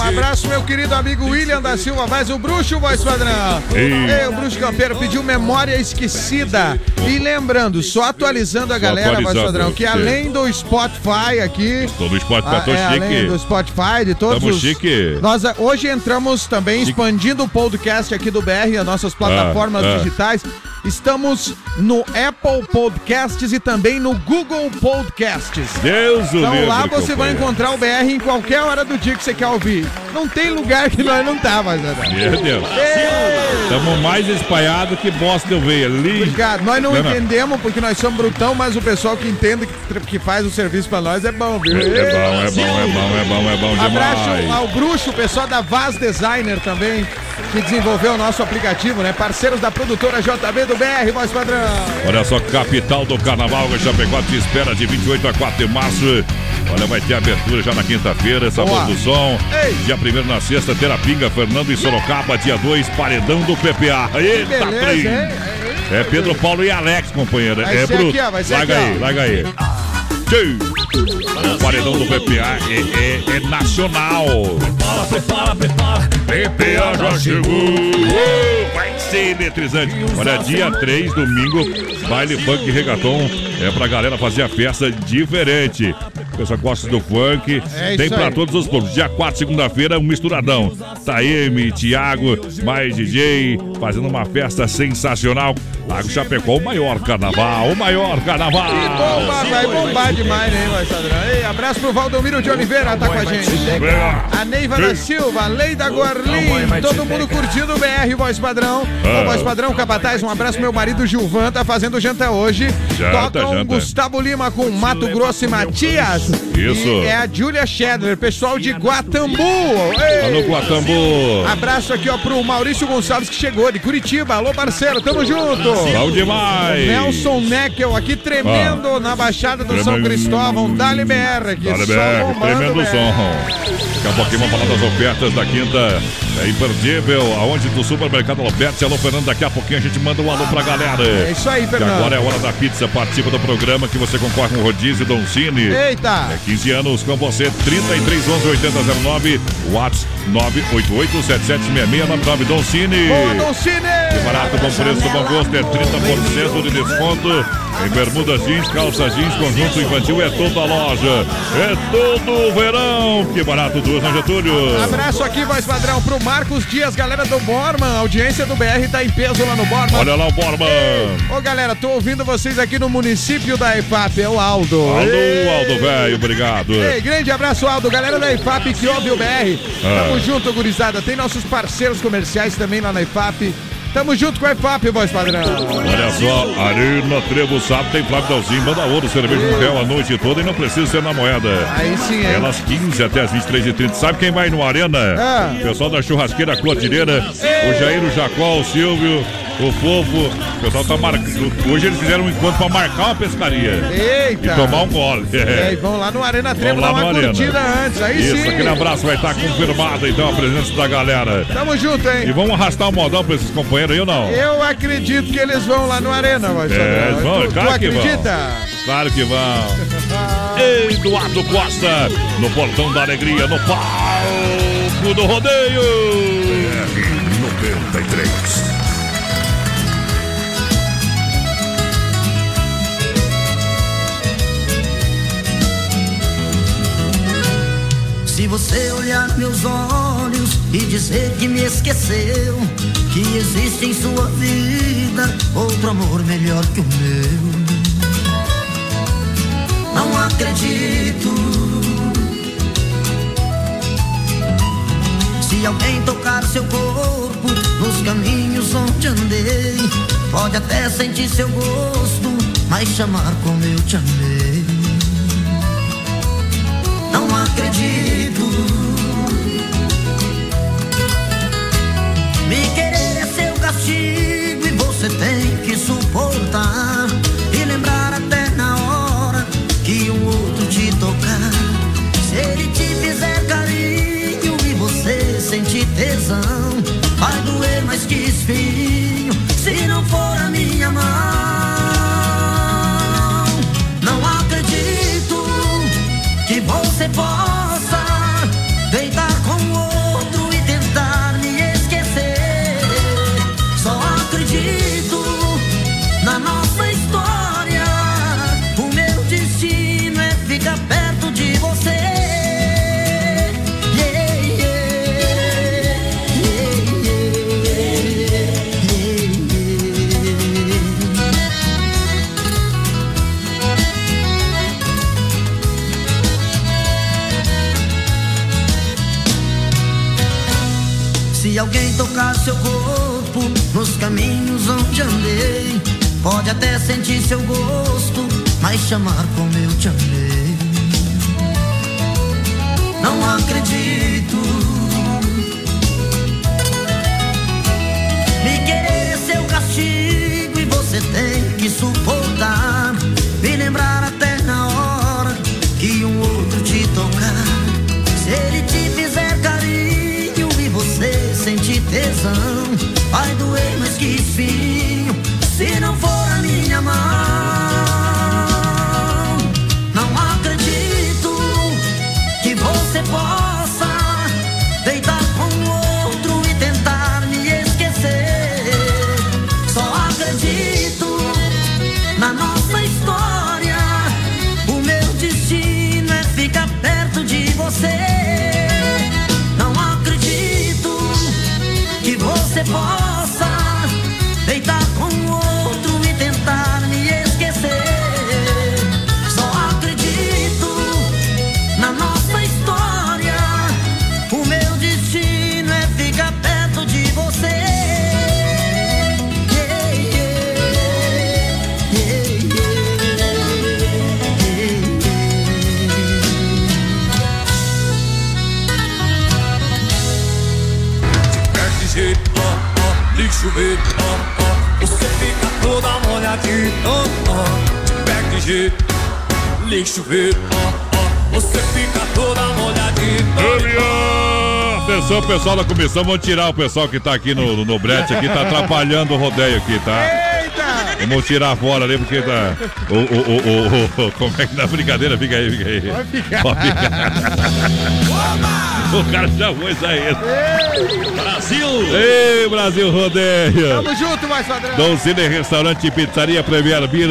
Abraço, meu querido amigo William da Silva Vaz, o bruxo, voz padrão. Ei. Ei, o bruxo campeiro pediu memória esquecida. E lembrando, só atualizando a Só galera, voz padrão, que além do Spotify aqui. Tô no Spotify, tô Ah, é, além do Spotify, de todos Tamo os... chique. Nós ah, hoje entramos também expandindo o podcast aqui do BR, as nossas plataformas ah. digitais. Estamos no Apple Podcasts e também no Google Podcasts. Deus o Então lá você vai encontrar o BR em qualquer hora do dia que você quer ouvir. Não tem lugar que nós não tá, mas Meu Deus. Estamos mais espalhados que bosta eu veio ali. Obrigado. Nós não, Não, entendemos porque nós somos brutão, mas o pessoal que entende, que, que faz o serviço pra nós é bom, viu? É bom, é bom, é bom, é bom, é bom Abraço demais. ao Bruxo, o pessoal da Vaz Designer também, que desenvolveu o nosso aplicativo, né? Parceiros da produtora JB do BR, voz padrão. Olha só, capital do carnaval, que Chapecó te espera de 28 a 4 de março. Olha, vai ter abertura já na quinta-feira, Sabor Boa. do Som. Ei. Dia 1 na sexta, Terapinga, Fernando e Sorocaba. Dia 2, Paredão do PPA. Eita, beleza, hein? É Pedro Paulo e Alex, companheiro. Vai é bruto. aqui, ó, vai ser larga aqui, aí, ó. larga aí. Tchê. O paredão do PPA é, é- é nacional. Prepara, prepara, prepara. PPA já chegou. Uh, vai ser eletrizante. Olha, dia 3, domingo, baile funk regaton. É pra galera fazer a festa diferente. Pessoal gosta do funk. É Tem pra aí. todos os povos. Dia 4, segunda-feira, um misturadão. Taeme, Thiago, mais DJ, fazendo uma festa sensacional. Lago Chapecó, o maior carnaval, o maior carnaval. Que bomba, vai bombar demais, né? Ei, abraço pro Valdomiro de Oliveira, tá com a gente. A Neiva da Silva, a Leida Gorlin, todo mundo curtindo o BR, voz padrão. Ah. Voz padrão, capataz, um abraço pro meu marido Gilvan, tá fazendo janta hoje. Janta, Tocam janta. Gustavo Lima com Mato Grosso e Matias. Isso. E é a Júlia Schedler, pessoal de Guatambu. Ei. Alô, Guatambu. Abraço aqui, ó, pro Maurício Gonçalves que chegou de Curitiba. Alô, parceiro, tamo junto. Bom demais. Nelson Neckel aqui tremendo na Baixada do São. Cristóvão. Dali BR aqui. Dale só BR, bombando, tremendo BR. som. Daqui a pouquinho vamos falar das ofertas da quinta. É imperdível, aonde do supermercado Alberti. Alô, Fernando, daqui a pouquinho a gente manda um alô pra galera. É isso aí, E Fernando. agora é a hora da pizza. Participa do programa que você concorre com o Rodízio Don Cine. É 15 anos com você, 3311 8009, WhatsApp 988776699 Don Cine. Boa, Don Cine! Barato, bom preço, bom gosto, é 30% de desconto. Em bermudas jeans, calça jeans, conjunto infantil, é toda a loja. É todo o verão. Que barato, duas na Getúlio. Abraço aqui, voz padrão, pro Marcos Dias, galera do Borman. A audiência do BR tá em peso lá no Borman. Olha lá o Borman. Ô, galera, tô ouvindo vocês aqui no município da EFAP. É o Aldo. Alô, Aldo Velho, obrigado. Ei, grande abraço, Aldo. Galera da IFAP que ouve o BR. Ah. Tamo junto, gurizada. Tem nossos parceiros comerciais também lá na IFAP. Tamo junto com a IFAP, voz padrão. Olha só, Arena Trevo Sábado tem Flávio Dalzinho, banda ouro, cerveja no réu a noite toda e não precisa ser na moeda. Aí sim, hein? Elas 15 até as 23h30. Sabe quem vai no Arena? Ah. Pessoal da churrasqueira Clotireira, o Jair, o Jacó, o Silvio, O povo, o pessoal tá marcando. Hoje eles fizeram um encontro pra marcar uma pescaria. Eita! E tomar um gole. É, e vão lá no Arena Trevo dar Vamos lá uma no curtida Arena. antes. Aí Isso, sim. aquele abraço vai estar confirmado então a presença da galera. Tamo junto, hein? E vamos arrastar o modão pra esses companheiros aí ou não? Eu acredito que eles vão lá no Arena, mas É, eles vão, tu, claro tu que vão. acredita? Claro que vão. Eduardo Costa, no Portão da Alegria, no palco do rodeio. 93. Se você olhar meus olhos e dizer que me esqueceu, que existe em sua vida outro amor melhor que o meu. Não acredito. Se alguém tocar seu corpo nos caminhos onde andei, pode até sentir seu gosto, mas chamar como eu te amei. Acredito. Me querer é seu castigo e você tem que suportar. E lembrar até na hora que um outro te tocar. Se ele te fizer carinho e você sentir tesão, vai doer mais que espinho se não for a minha mão. Você seu corpo nos caminhos onde andei, pode até sentir seu gosto, mas chamar como eu te amei. Não acredito. Me querer é seu castigo e você tem que suportar. Que se de ó. Você fica toda molhadinha. Atenção, pessoal da comissão, vamos tirar o pessoal que tá aqui no, no brete aqui, tá atrapalhando o rodeio aqui, tá? Vamos tirar fora ali, porque tá. O, o, o, o, o- como é que dá brincadeira? Fica aí, fica aí. Vai ficar. Pode ficar. o cara já foi sair. Brasil! Ei, Brasil Rodeio! Tamo junto, mais padrão. Dom Cine Restaurante e Pizzaria Premier Beer,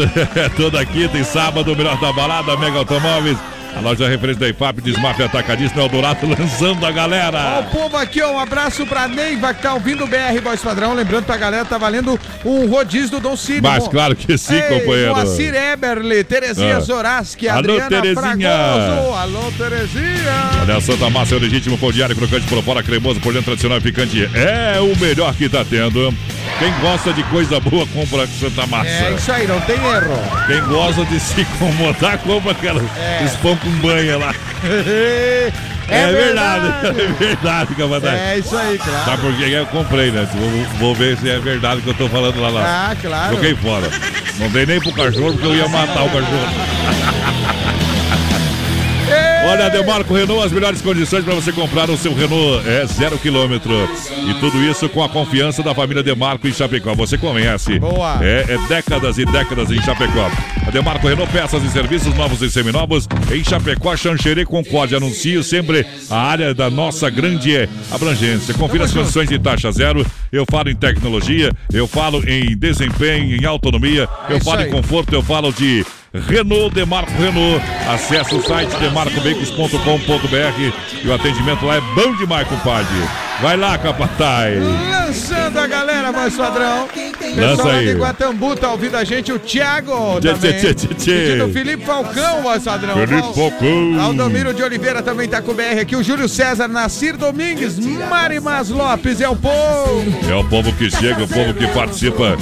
toda quinta e sábado, o melhor da balada, Mega Automóveis. A loja referente da IFAP, Desmaf Atacadista, Eldorado, lançando a Ó, galera. o povo aqui, ó, um abraço pra Neiva que tá ouvindo o BR Voz Padrão. Lembrando pra galera, tá valendo um rodízio do Dom Cid. Mas claro que sim, Ei, companheiro. Moacir Eberle, Terezinha Ah. Zoraski, Adriana Terezinha. Fragoso. Alô, Terezinha. Olha, Santa Massa é o legítimo pão diário, crocante por fora, cremoso por dentro, tradicional e picante. É o melhor que tá tendo. Quem gosta de coisa boa, compra Santa Massa. É isso aí, não tem erro. Quem gosta de se incomodar, compra aquela É. pão com banha lá. É verdade, verdade. é verdade, capataz. É isso aí, claro. Sabe por eu comprei, né? Vou, vou ver se é verdade o que eu tô falando lá. lá. Ah, claro. Joguei fora. Não dei nem pro cachorro porque eu ia matar o cachorro. Olha, Demarco Renault, as melhores condições para você comprar o seu Renault é zero quilômetro. E tudo isso com a confiança da família Demarco em Chapecó. Você conhece. Boa. É, é décadas e décadas em Chapecó. A Demarco Renault, peças e serviços novos e seminovos em Chapecó, Xanxerê, Concórdia. Anuncio sempre a área da nossa grande abrangência. Confira as condições de taxa zero. Eu falo em tecnologia, eu falo em desempenho, em autonomia, eu isso falo em conforto, eu falo de Renault Demarco Renault. Acesse o site demarcoveículos.com.br e o atendimento lá é bom demais, compadre. Vai lá, capataz. Lançando a galera, voz padrão. Lança lá aí. de Guatambu tá ouvindo a gente, o Thiago Tchê, também. tchê, tchê, tchê. Pedindo Felipe Falcão, voz padrão. Felipe Falcão. Aldomiro de Oliveira também tá com o BR aqui. O Júlio César, Nacir Domingues, Marimas Lopes, é o povo. É o povo que chega, o povo que participa.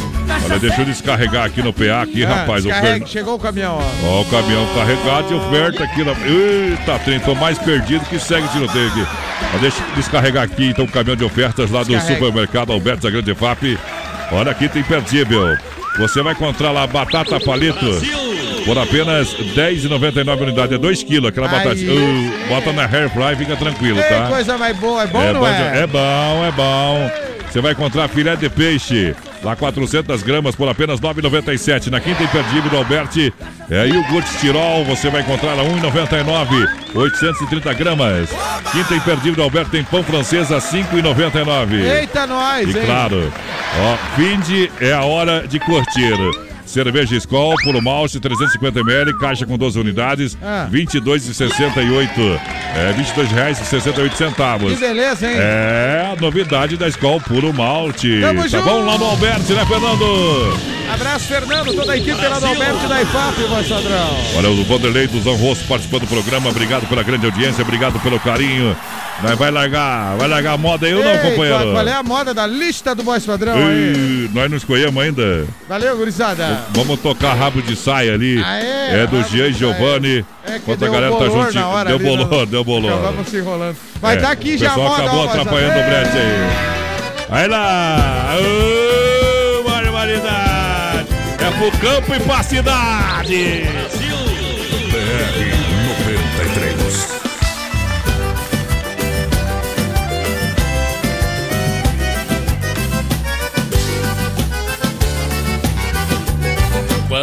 Olha, deixa eu descarregar aqui no PA aqui, Ah, rapaz. Oferta. Chegou o caminhão, ó. Ó, o caminhão carregado e oferta aqui na. Eita, trem, tô mais perdido que segue tiroteio aqui. Mas deixa eu descarregar aqui então o caminhão de ofertas lá do supermercado Alberto da Grande FAP. Olha aqui, tem imperdível. Você vai encontrar lá batata palito por apenas R$10,99 unidade. É 2 quilos aquela Aí. batata. Uh, bota na hair fry, fica tranquilo, Ei, tá? coisa mais boa, é bom é, não é? é bom, é bom. Você vai encontrar filé de peixe, lá 400 gramas por apenas R$ 9,97. Na quinta imperdível do Alberti. É, iogurte Tirol, você vai encontrar a R$ 1,99. 830 gramas. Quinta imperdível do Alberti tem pão francês a R$ 5,99. Eita, nós, E hein? claro, ó, fim de é a hora de curtir. Cerveja Skol, puro malte, 350ml, caixa com 12 unidades, Ah. R$ 22,68. É, R$ 22,68 centavos. Que beleza, hein? É a novidade da Skol Puro Malte. Tamo tá junto. bom lá no Alberti, né, Fernando? Abraço, Fernando, toda a equipe lá do Alberto e da IFAP, voz padrão. Olha, o Vanderlei do Zanrosso participando do programa. Obrigado pela grande audiência, obrigado pelo carinho. Nós vai largar, vai largar a moda aí ou não, Ei, companheiro? Qual, é a moda da lista do voz padrão aí? Ih, nós não escolhemos ainda. Valeu, gurizada. Vamos tocar rabo de saia ali. Ah, é? é do Jean Giovanni. É que Enquanto a deu galera tá juntinho. hora Deu ali, bolor, né? deu bolor. Acabamos se enrolando. Vai É, tá aqui o já pessoal moda, acabou ó, voz atrapalhando o brete aí. Aí lá! Ô, barbaridade! É pro campo e pra cidade! BR 93.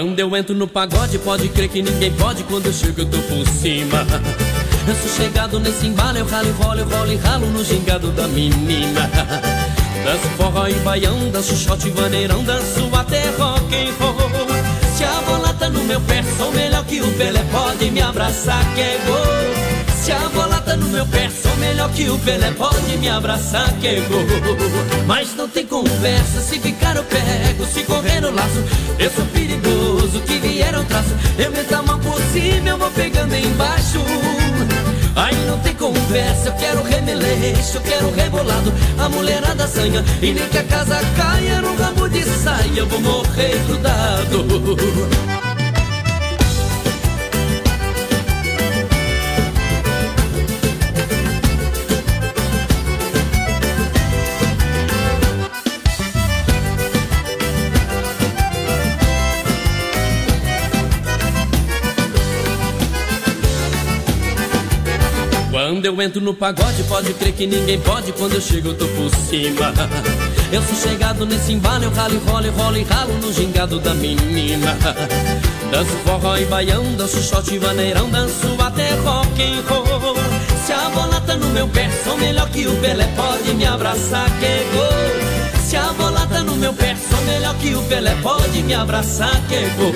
Quando eu entro no pagode, pode crer que ninguém pode. Quando eu chego, eu tô por cima. Eu sou chegado nesse embalo, eu ralo e rolo, eu rolo e ralo no gingado da menina. Danço forró e baião, danço shot e vaneirão, danço até rock and roll. Se a bola tá no meu pé, sou melhor que o Pelé, pode me abraçar que é gol. Se a bola tá no meu pé, sou melhor que o Pelé, pode me abraçar que é gol. Mas não tem conversa, se ficar eu pego, se correr laço, eu sou perigoso, que vieram traço, eu meto a mão por cima, eu vou pegando embaixo. Aí não tem conversa, eu quero remeleixo, eu quero rebolado, a mulherada sanha, e nem que a casa caia no rabo de saia, eu vou morrer grudado. Eu entro no pagode, pode crer que ninguém pode. Quando eu chego, eu tô por cima. Eu sou chegado nesse embalo, eu ralo e rolo, e rolo e ralo no gingado da menina. Danço forró e baião, danço shot e vaneirão, danço até rock and roll. Se a bola tá no meu pé, sou melhor que o Pelé, pode me abraçar que é gol. Se a bola tá no meu pé, sou melhor que o Pelé, pode me abraçar que é gol.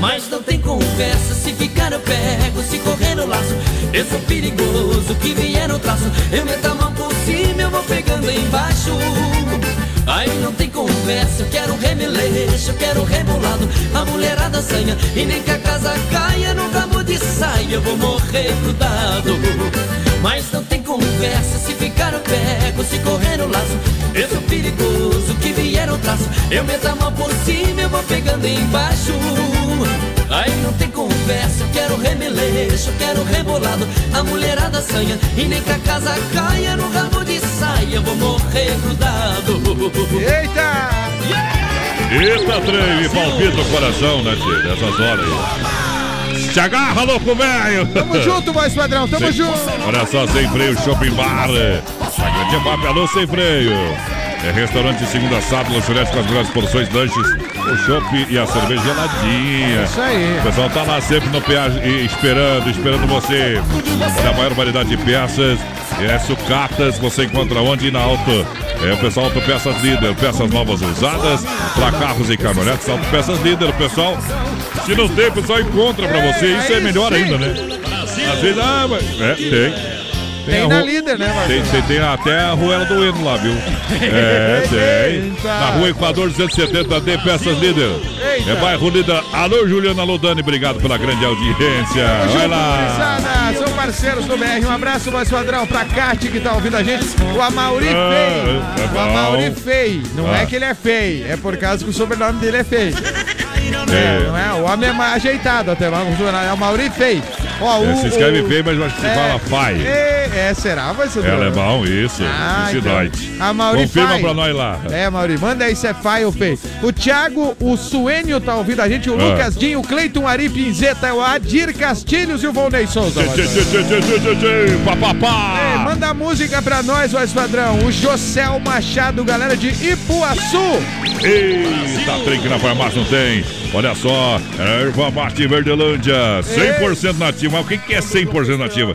Mas não tem conversa, se ficar eu pego, se correr no laço, eu sou perigoso, que vier no traço, eu meto a mão por cima, eu vou pegando embaixo. Aí não tem conversa, eu quero remeleixo, eu quero rebolado, a mulherada sanha, e nem que a casa caia no rabo de saia, eu vou morrer grudado. Mas não tem conversa, se ficar eu pego, se correr no laço, eu sou perigoso, que vier o traço, eu meto a mão por cima, eu vou pegando embaixo. Aí não tem conversa. eu quero remeleixo, eu quero rebolado. A mulherada sanha e nem que a casa caia no rabo de saia, eu vou morrer grudado. Eita! Eita, trem, me palpita o coração, né, tio? Nessas horas aí. Se agarra, louco velho! Tamo junto, voz padrão, tamo Sem- junto! Olha só, sem freio, shopping bar. A grande alô, sem freio. É restaurante segunda sábado, lanchonete com as melhores porções, lanches, o chopp e a cerveja geladinha. Isso aí. O pessoal tá lá sempre no PA e esperando, esperando você. Olha a maior variedade de peças. É sucatas, você encontra onde? Na Auto. É o pessoal Autopeças Líder, peças novas usadas para carros e caminhonetes. Autopeças Líder, pessoal. Se não tem, o pessoal encontra para você. Isso é melhor ainda, né? Às vezes, ah, mas. É, tem. Tem na líder, né, tem, Marcos? tem, tem até a Ruela do Eno lá, viu? É, tem. Eita. Na rua Equador 270, D Peças Líder. Eita. É bairro Líder. Alô, Juliana Alô, Dani, obrigado pela grande audiência. Vai Junto, lá. gurizada, são parceiros do BR. Um abraço, voz padrão, pra Kate que tá ouvindo a gente. O Amauri Ah, Fei. é o. Amauri Fei. Não Ah. é que ele é feio, é por causa que o sobrenome dele é feio. É, É. não é? O homem é mais ajeitado até, mas o sobrenome é o Mauri Fei. Ó, É, o, se escreve o- feio, mas eu acho que se é, fala fai. É, é, será? Vai ser É alemão, isso. Ah, então. A Mauri Confirma Fai. pra nós lá. É, Mauri, manda aí se é Fai ou Fei. O Thiago, o Suênio tá ouvindo a gente, o Ah. Lucas Dinho, o Cleiton Ari Pinzeta, o Adir Castilhos e o Volney Souza. Tchê, manda música pra nós, voz padrão. O Josel Machado, galera de Ipuaçu. Eita, trem que na farmácia não tem. Olha só, erva mate Verdelândia, 100% nativa. Mas o que que é 100% nativa?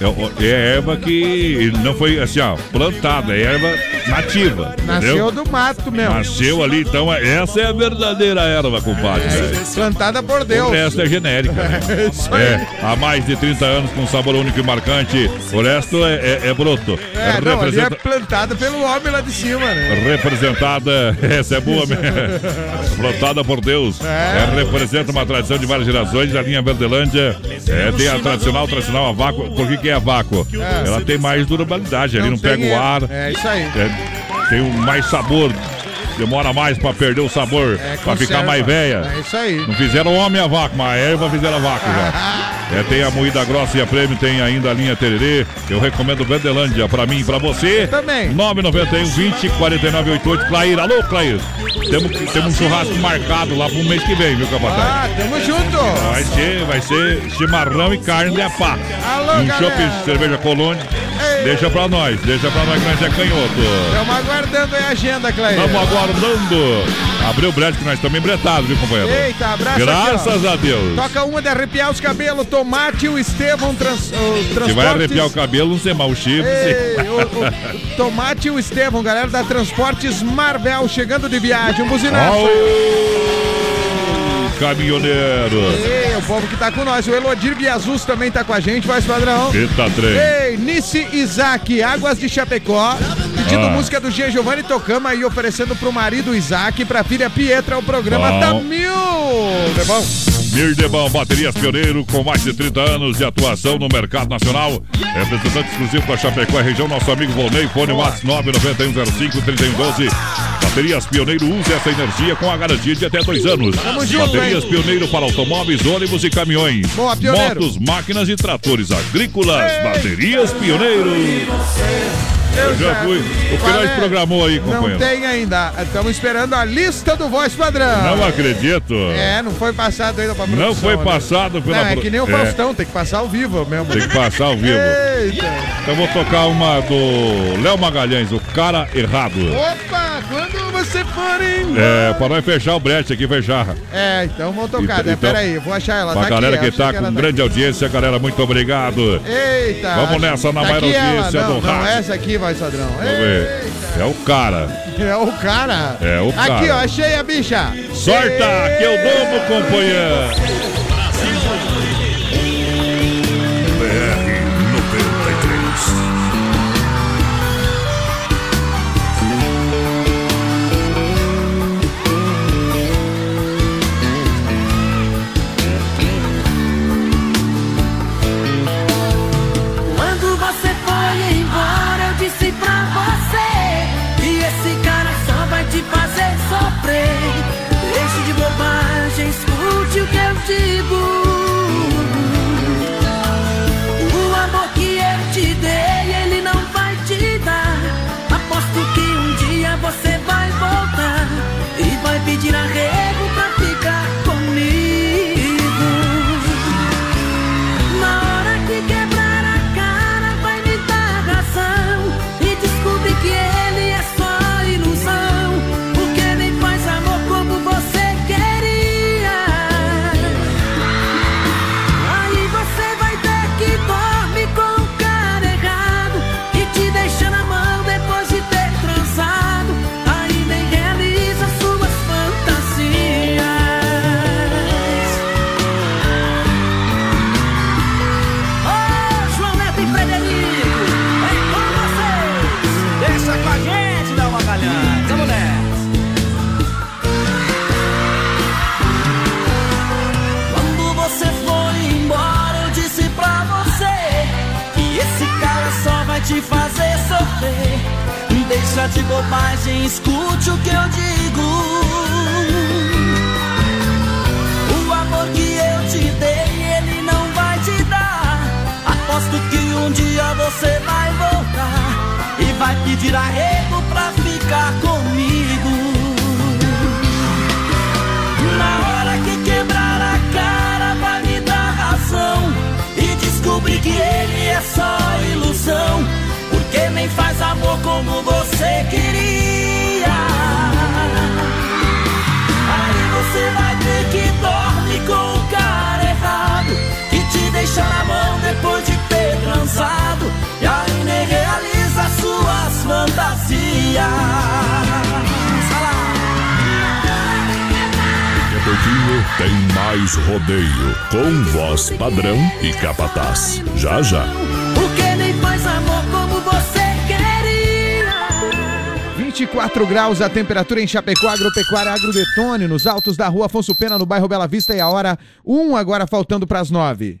É, é erva que não foi assim, ó, plantada, é erva nativa. Nasceu entendeu? do mato mesmo. Nasceu ali, então é- essa é a verdadeira erva, compadre. velho. Plantada por Deus. O resto é genérica. né? É. É, há mais de 30 anos com sabor único e marcante. O resto é, é, é broto. É, não, ali é representa- plantada pelo homem lá de cima, né? representada, essa é boa mesmo, plantada por Deus, É. É, representa uma tradição de várias gerações, a linha Verdelândia, é, tem a tradicional, tradicional a vácuo, por que que é vácuo? É. Ela tem mais durabilidade, ali Não não, pega o ar, É isso aí. é, tem um mais sabor, demora mais pra perder o sabor, É, pra ficar conserva. mais velha. É isso aí. Não fizeram homem a vácuo, mas a erva fizeram a vácuo já. É, tem a moída grossa e a prêmio, tem ainda a linha tererê. Eu recomendo Verdelândia pra mim e pra você. Também. 991 20 49 88. Clair, alô, Clair. Temos, temos um churrasco marcado lá pro mês que vem, viu, capataz? Ah, tamo junto. Vai ser, vai ser chimarrão e carne de pá. Alô, um chopp cerveja colônia. Deixa pra nós, deixa pra nós que nós é canhoto. Estamos aguardando aí a agenda, Clay. Estamos aguardando. Abriu o brete que nós estamos embretados, viu, companheiro? Eita, abraço Graças aqui, a Deus. Toca uma de arrepiar os cabelos, Tomate e o Estevão trans, o, Se Transportes. vai arrepiar o cabelo, não sei mal o chifre. Ei, o, o Tomate e o Estevão, galera da Transportes Marvel, chegando de viagem, um buzinaço. Caminhoneiro. Ei, o povo que tá com nós. O Elodir Biazus também tá com a gente, voz padrão. Eita, trem. Ei, Nice Isaac, Águas de Chapecó. Pedindo Ah. música do G. Giovanni Tocama e oferecendo pro marido Isaac e pra filha Pietra o programa Bom. tá mil. É bom? Mirdebão, baterias pioneiro com mais de 30 anos de atuação no mercado nacional. Representante exclusivo para Chapecó e região, nosso amigo Volney, fone WhatsApp 991053112. Baterias Pioneiro, use essa energia com a garantia de até dois anos. Baterias? Pioneiro para automóveis, ônibus e caminhões. Boa. Motos, máquinas e tratores agrícolas. Baterias Pioneiro. Eu já fui. O que nós é? programou aí, Não companheiro? tem ainda. Estamos esperando a lista do voz padrão. Não acredito. É, não foi passado ainda pra produção. Não foi né? passado pela Não, é que nem o É. Faustão, tem que passar ao vivo mesmo. Tem que passar ao vivo. Eita. Então vou tocar uma do Léo Magalhães, o cara errado. Opa, quando você for embora. É, para nós fechar o brete aqui, fechar. É, então vamos tocar, né? Então- Pera aí, eu vou achar ela. Pra tá galera aqui, que tá com tá grande audiência, galera, muito obrigado. Eita! Vamos nessa na tá maior audiência não, do Não, rádio. essa aqui, vai, Vamos ver. É o cara. É o cara. É o cara. Aqui, ó, achei a bicha. Sorta, que eu dou companheiro. do graus a temperatura em Chapecó, Agropecuária Agrodetone, nos altos da rua Afonso Pena, no bairro Bela Vista, e a hora 1 agora faltando para as 9.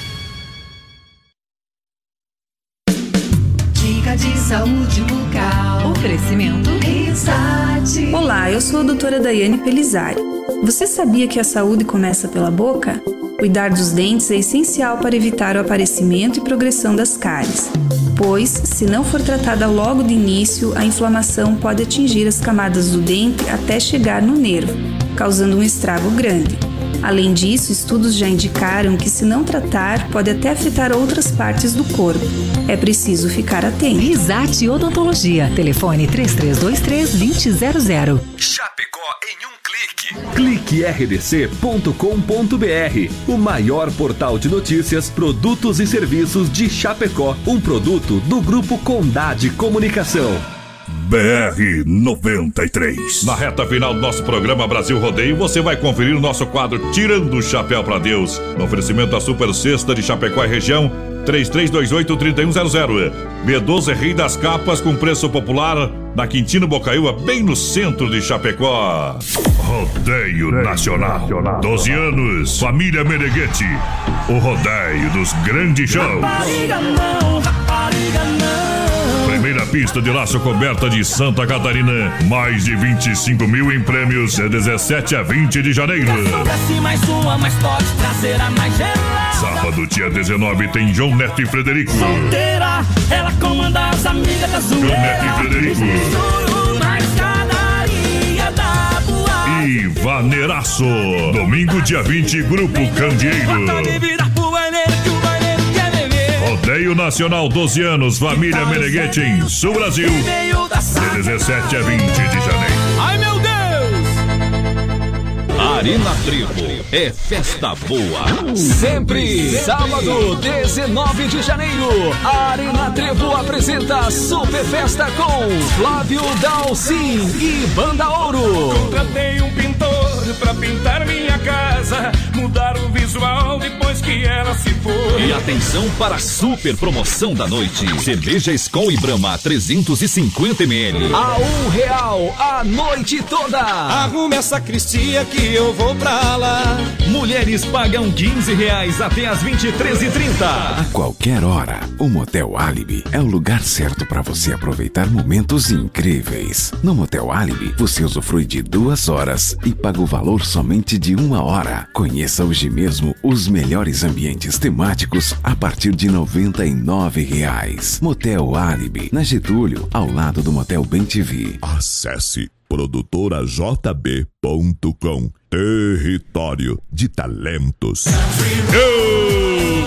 saúde bucal. Oferecimento. Risate. Olá, eu sou a doutora Daiane Pelizari. Você sabia que a saúde começa pela boca? Cuidar dos dentes é essencial para evitar o aparecimento e progressão das cáries, pois, se não for tratada logo de início, a inflamação pode atingir as camadas do dente até chegar no nervo, causando um estrago grande. Além disso, estudos já indicaram que, se não tratar, pode até afetar outras partes do corpo. É preciso ficar atento. Risate Odontologia. Telefone 3323-2000. Chapecó em um clique. Clique rdc.com.br, o maior portal de notícias, produtos e serviços de Chapecó. Um produto do Grupo Condade Comunicação. BR 93. Na reta final do nosso programa Brasil Rodeio, você vai conferir o nosso quadro Tirando o Chapéu para Deus. No oferecimento da Super Sexta de Chapecó e região, 3328-3100. B12 é Rei das Capas com preço popular na Quintino Bocaiúva, bem no centro de Chapecó. Rodeio Nacional. 12 anos, família Meneghetti. O rodeio dos grandes shows. Rapariga não, rapariga não. Primeira pista de laço coberta de Santa Catarina. Mais de 25 mil em prêmios. De 17 a 20 de janeiro. Mais uma, mas pode trazer a mais gelada. Sábado, dia 19, tem João Neto e Frederico. Solteira, ela comanda as amigas da João Neto e Frederico. E Vaneiraço. Domingo, dia 20, Grupo Candeeiro. Rodeio Nacional 12 anos, família Meneghetti em Sul Brasil. De 17 a 20 de janeiro. Ai meu Deus! Arena Trevo é festa boa. Sempre, sábado, 19 de janeiro, a Arena Trevo apresenta Super Festa com Flávio Dalcin e Banda Ouro. Contratei um pintor pra pintar minha casa, mudar o visual depois que ela se foi. E atenção para a super promoção da noite. Cerveja Skol e Brahma 350 ml. A um real a noite toda. Arrume essa cristia que eu vou pra lá. Mulheres pagam 15 reais até as 23h30. A qualquer hora, o Motel Alibi é o lugar certo para você aproveitar momentos incríveis. No Motel Alibi, você usufrui de duas horas e paga o valor somente de uma hora. Conheça hoje mesmo os melhores ambientes temáticos a partir de 99 reais. Motel Alibi, na Getúlio, ao lado do Motel Bem TV. Acesse produtorajb.com Território de Talentos.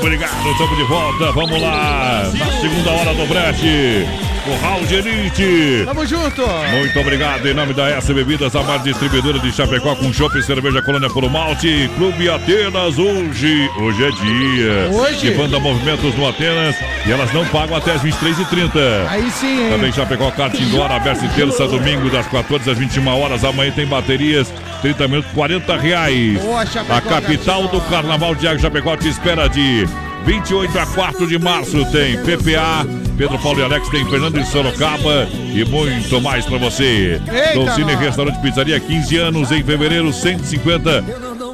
Obrigado, estamos de volta. Vamos lá. Na segunda hora do brete. Raul de Elite. Tamo junto. Muito obrigado. Em nome da S Bebidas, a mais distribuidora de Chapecó com chopp e cerveja Colônia Puro Malte. Clube Atenas hoje. Hoje é dia. Hoje? E banda movimentos no Atenas. E elas não pagam até as 23h30. Aí sim, hein? Também Chapecó Kart Indoor, aberto terça, domingo, das 14 às 21 horas. Amanhã tem baterias, 30 minutos, 40 reais. Boa, Chapecó, A capital do Carnaval de Água Chapecó te espera de 28 a 4 de março. Tem PPA, Pedro Paulo e Alex, tem Fernando de Sorocaba e muito mais pra você. Dolcine. Restaurante Pizzaria, 15 anos em fevereiro, 150.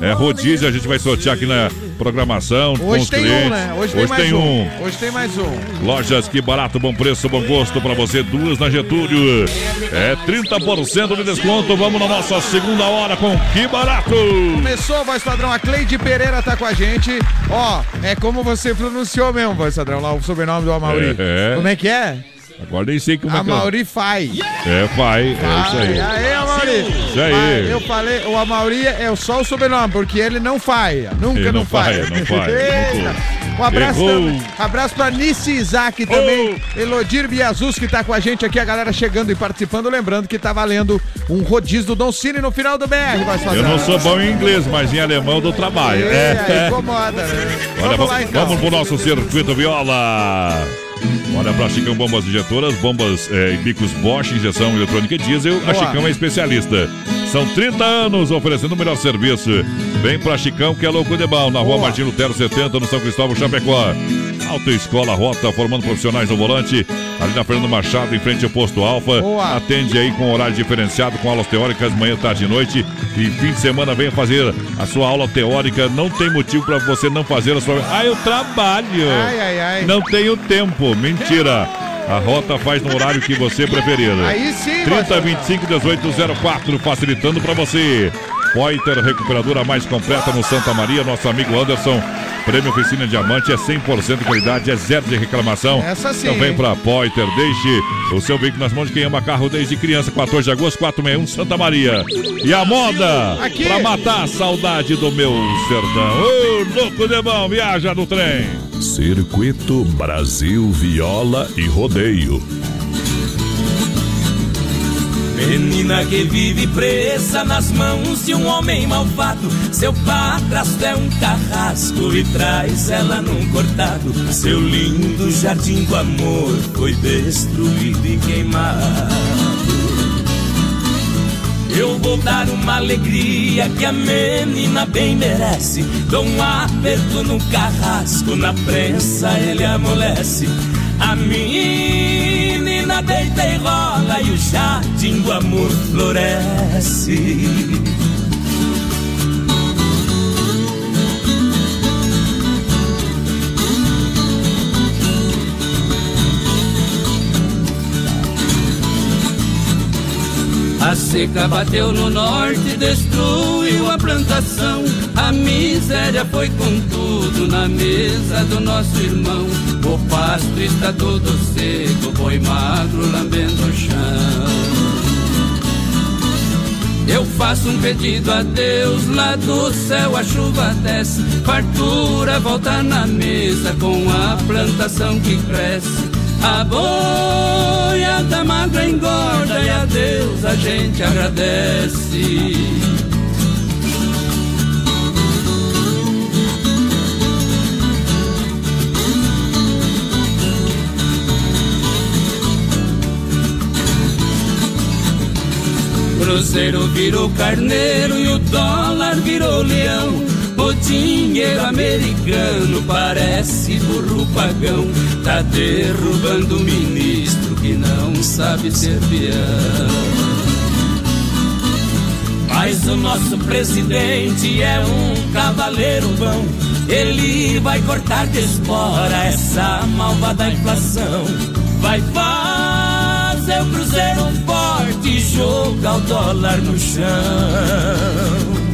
É rodízio, a gente vai sortear aqui na programação com Hoje os tem clientes. um, né? Hoje tem mais tem um. um. Hoje tem mais um. Lojas Que Barato, bom preço, bom gosto pra você. Duas na Getúlio. É 30% de desconto. Vamos na nossa segunda hora com Que Barato. Começou, voz padrão. A Cleide Pereira tá com a gente. Ó, é como você pronunciou mesmo, voz padrão, lá o sobrenome do Amauri. É. Como é que é? Agora nem sei como é que Amauri Fai. É, vai. É isso aí. Aí, Amauri. Isso aí. Vai, eu falei, o Amauri é só o sobrenome, porque ele não falha. Nunca Ele não, não falha. falha, não falha. Um abraço, também, abraço pra Nice Isaac também. Elodir Biazus que tá com a gente aqui, a galera chegando e participando. Lembrando que tá valendo um rodízio do Don Cine no final do BR, voz Eu padrão. não sou bom em inglês, mas em alemão eu dou trabalho. É, É. incomoda, né? Olha, Vamos lá então. vamos pro nosso circuito viola. Olha, pra Chicão Bombas Injetoras, bombas eh, e bicos Bosch, injeção eletrônica e diesel, a Boa. Chicão é especialista. São 30 anos oferecendo o melhor serviço. Vem pra Chicão, que é louco de bom, na rua. Martin Lutero 70, no São Cristóvão, Chapecó. Autoescola Rota, formando profissionais no volante. Ali na Fernando Machado, em frente ao posto Alfa. Boa. Atende aí com horário diferenciado, com aulas teóricas, manhã, tarde e noite. E fim de semana venha fazer a sua aula teórica. Não tem motivo pra você não fazer a sua. Ah, eu trabalho. Ai, ai, ai. Não tenho tempo. Mentira. A rota faz no horário que você preferir. Aí sim, 30 25 18 04, facilitando pra você. Poiter, recuperadora mais completa no Santa Maria. Nosso amigo Anderson. Prêmio Oficina Diamante é 100% de qualidade, é zero de reclamação. Essa sim, Então vem hein? pra Poiter, deixe o seu veículo nas mãos de quem ama carro desde criança. 14 de agosto, 461, Santa Maria. E a moda pra matar a saudade do meu sertão. Ô, louco de bom, viaja no trem. Circuito Brasil Viola e Rodeio. Menina que vive presa nas mãos de um homem malvado. Seu padrasto é um carrasco e traz ela num cortado. Seu lindo jardim do amor foi destruído e queimado. Eu vou dar uma alegria que a menina bem merece. Dou um aperto no carrasco, na prensa ele amolece. A menina deita e rola e o jardim do amor floresce. A seca bateu no norte, destruiu a plantação. A miséria foi com tudo na mesa do nosso irmão. O pasto está todo seco, boi magro lambendo o chão. Eu faço um pedido a Deus, lá do céu a chuva desce, fartura volta na mesa com a plantação que cresce. A boiada magra engorda e a Deus a gente agradece. Cruzeiro virou carneiro e o dólar virou leão. O dinheiro americano parece burro pagão, tá derrubando o ministro que não sabe ser peão. Mas o nosso presidente é um cavaleiro bom. Ele vai cortar de espora essa malvada inflação. Vai fazer o cruzeiro forte e jogar o dólar no chão.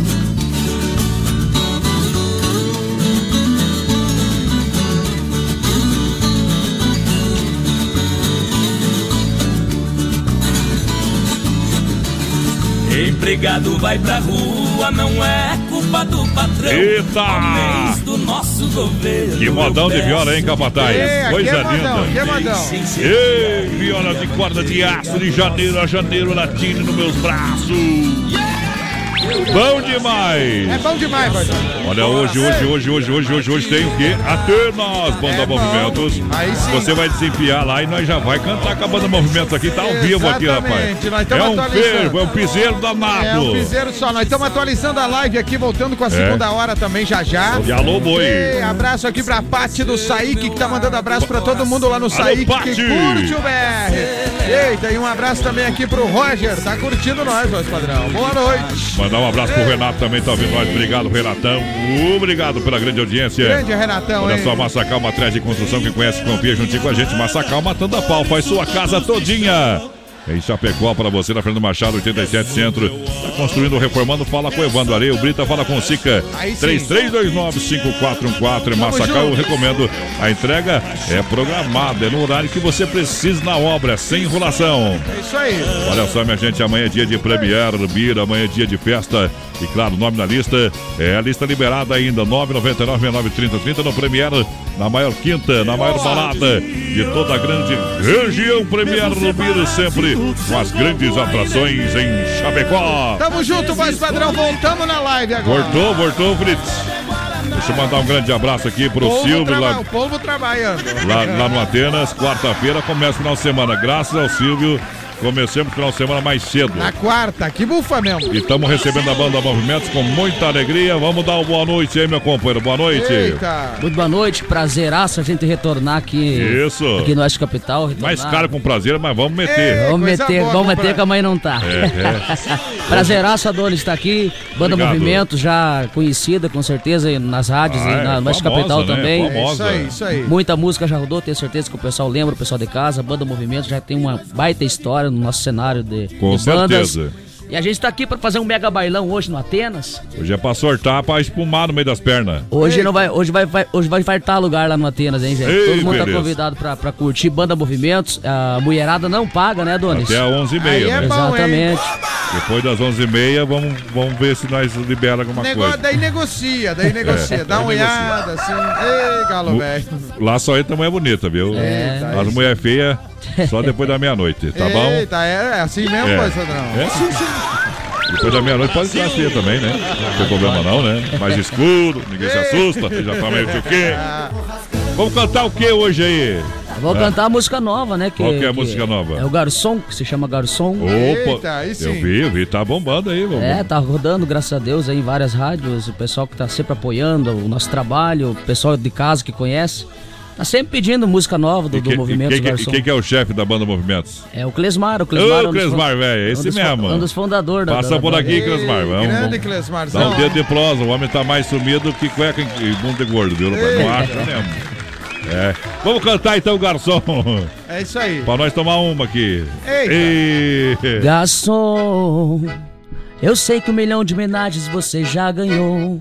Empregado vai pra rua, não é culpa do patrão. Eita! Homens do nosso governo. Que modão de viola, hein, Capataz? Ei, Coisa é modão, aqui é linda. modão. Ei, viola de corda de aço de janeiro a janeiro latino nos meus braços. Bom demais! É bom demais, vai. Olha, hoje, hoje, hoje, hoje, hoje, hoje, hoje tem o quê? Atenas, Banda É. Movimentos. Você vai desempiar lá e nós já vai cantar com a Banda Movimentos aqui, tá ao vivo aqui, rapaz. É um fervo, é um piseiro danado. É um piseiro só. Nós estamos atualizando a live aqui, voltando com a segunda hora também já já. E alô, boi. E abraço aqui pra Pati do Saíque, que tá mandando abraço pra todo mundo lá no Saíque que curte o BR. Eita, e um abraço também aqui pro Roger, tá curtindo nós, voz padrão. Boa noite. Mandar um abraço pro Renato também, tá ouvindo nós. Obrigado, Renatão. Obrigado pela grande audiência. Grande Renatão, Olha hein? só, Massacal, uma de construção. Quem conhece, confia juntinho com a gente. Massacal, matando a pau. Faz sua casa todinha. Em Chapecó, para você, na Fernando Machado, 87 Centro. Tá construindo, reformando, fala com o Evandro Areio. Brita, fala com o Sica. Aí sim. 3329-5414. Em Massacal, eu recomendo. A entrega é programada, é no horário que você precisa na obra, sem enrolação. É isso aí. Olha só, minha gente, amanhã é dia de Premier, Bira, amanhã é dia de festa. E claro, o nome na lista é a lista liberada ainda, 999-693030 no Premier, na maior quinta, na maior balada de toda a grande região Premier Bira, sempre com as grandes atrações em Chapecó. Tamo junto, voz padrão. Voltamos na live agora. Voltou, voltou, Fritz. Deixa eu mandar um grande abraço aqui pro Povo Silvio traba- lá, O povo trabalhando. lá, lá no Atenas. Quarta-feira começa o final de semana. Graças ao Silvio, comecemos o final de semana mais cedo. Na quarta, que bufa mesmo. E estamos recebendo a banda Movimentos com muita alegria. Vamos dar uma boa noite aí, meu companheiro. Boa noite. Muito boa noite, prazeraço a gente retornar aqui. Isso. Aqui no Oeste Capital. Retornar. Mais caro com prazer, mas vamos meter. Vamos meter, vamos meter que a mãe não tá. É, Prazeraço, Adonis, estar aqui. Banda Obrigado. Movimento, já conhecida com certeza nas rádios Ah, e na é, no Oeste famosa, Capital né? também. Famosa. É isso aí, isso aí. Muita música já rodou, tenho certeza que o pessoal lembra, o pessoal de casa. Banda Movimento já tem uma baita história no nosso cenário de, Com de bandas. certeza. E a gente tá aqui pra fazer um mega bailão hoje no Atenas. Hoje é pra sortar, pra espumar no meio das pernas. Hoje não vai, hoje vai, vai- hoje vai fartar lugar lá no Atenas, hein, gente? Ei, Todo mundo tá beleza. convidado pra, pra curtir Banda Movimentos. A mulherada não paga, né, Donis? Até às 11h30, Aí é né? bom, hein? Exatamente. Depois das 11h30, vamos, vamos ver se nós libera alguma Negócio, coisa. daí negocia, daí negocia. É, Dá uma olhada assim. Ei, galo velho. Lá só entra mulher bonita, viu? É. As mulher feia só depois da meia-noite, tá bom? Eita, é, é assim mesmo, É. padrão. É sim, sim. Depois da meia-noite pode ser feia também, né? Não tem problema não, né? Mais escuro, ninguém se assusta, já tá meio de o quê? Vamos cantar o que hoje aí? Vou É. cantar a música nova, né? Qual que é a música nova? É o Garçom, que se chama Garçom. Opa, eu vi, eu vi, tá bombando aí, vamos. É, tá rodando, graças a Deus, aí em várias rádios, o pessoal que tá sempre apoiando o nosso trabalho, o pessoal de casa que conhece. Tá sempre pedindo música nova do, E do que- movimento e quem, que- Garçom. quem que é o chefe da banda Movimentos? É o Clesmar, o Clesmar. Ô, é um dos Clesmar, velho, esse um mesmo. Um dos fundadores da Passa da por aqui, Clesmar. Vamos, grande vamos. Clesmarzão. Dá um dedo de prosa, o homem tá mais sumido que cueca e bunda de gordo, viu? rapaz? Não acha mesmo. É. Vamos cantar então, garçom. É isso aí. Pra nós tomar uma aqui. Eita. E... Garçom, eu sei que um milhão de homenagens você já ganhou.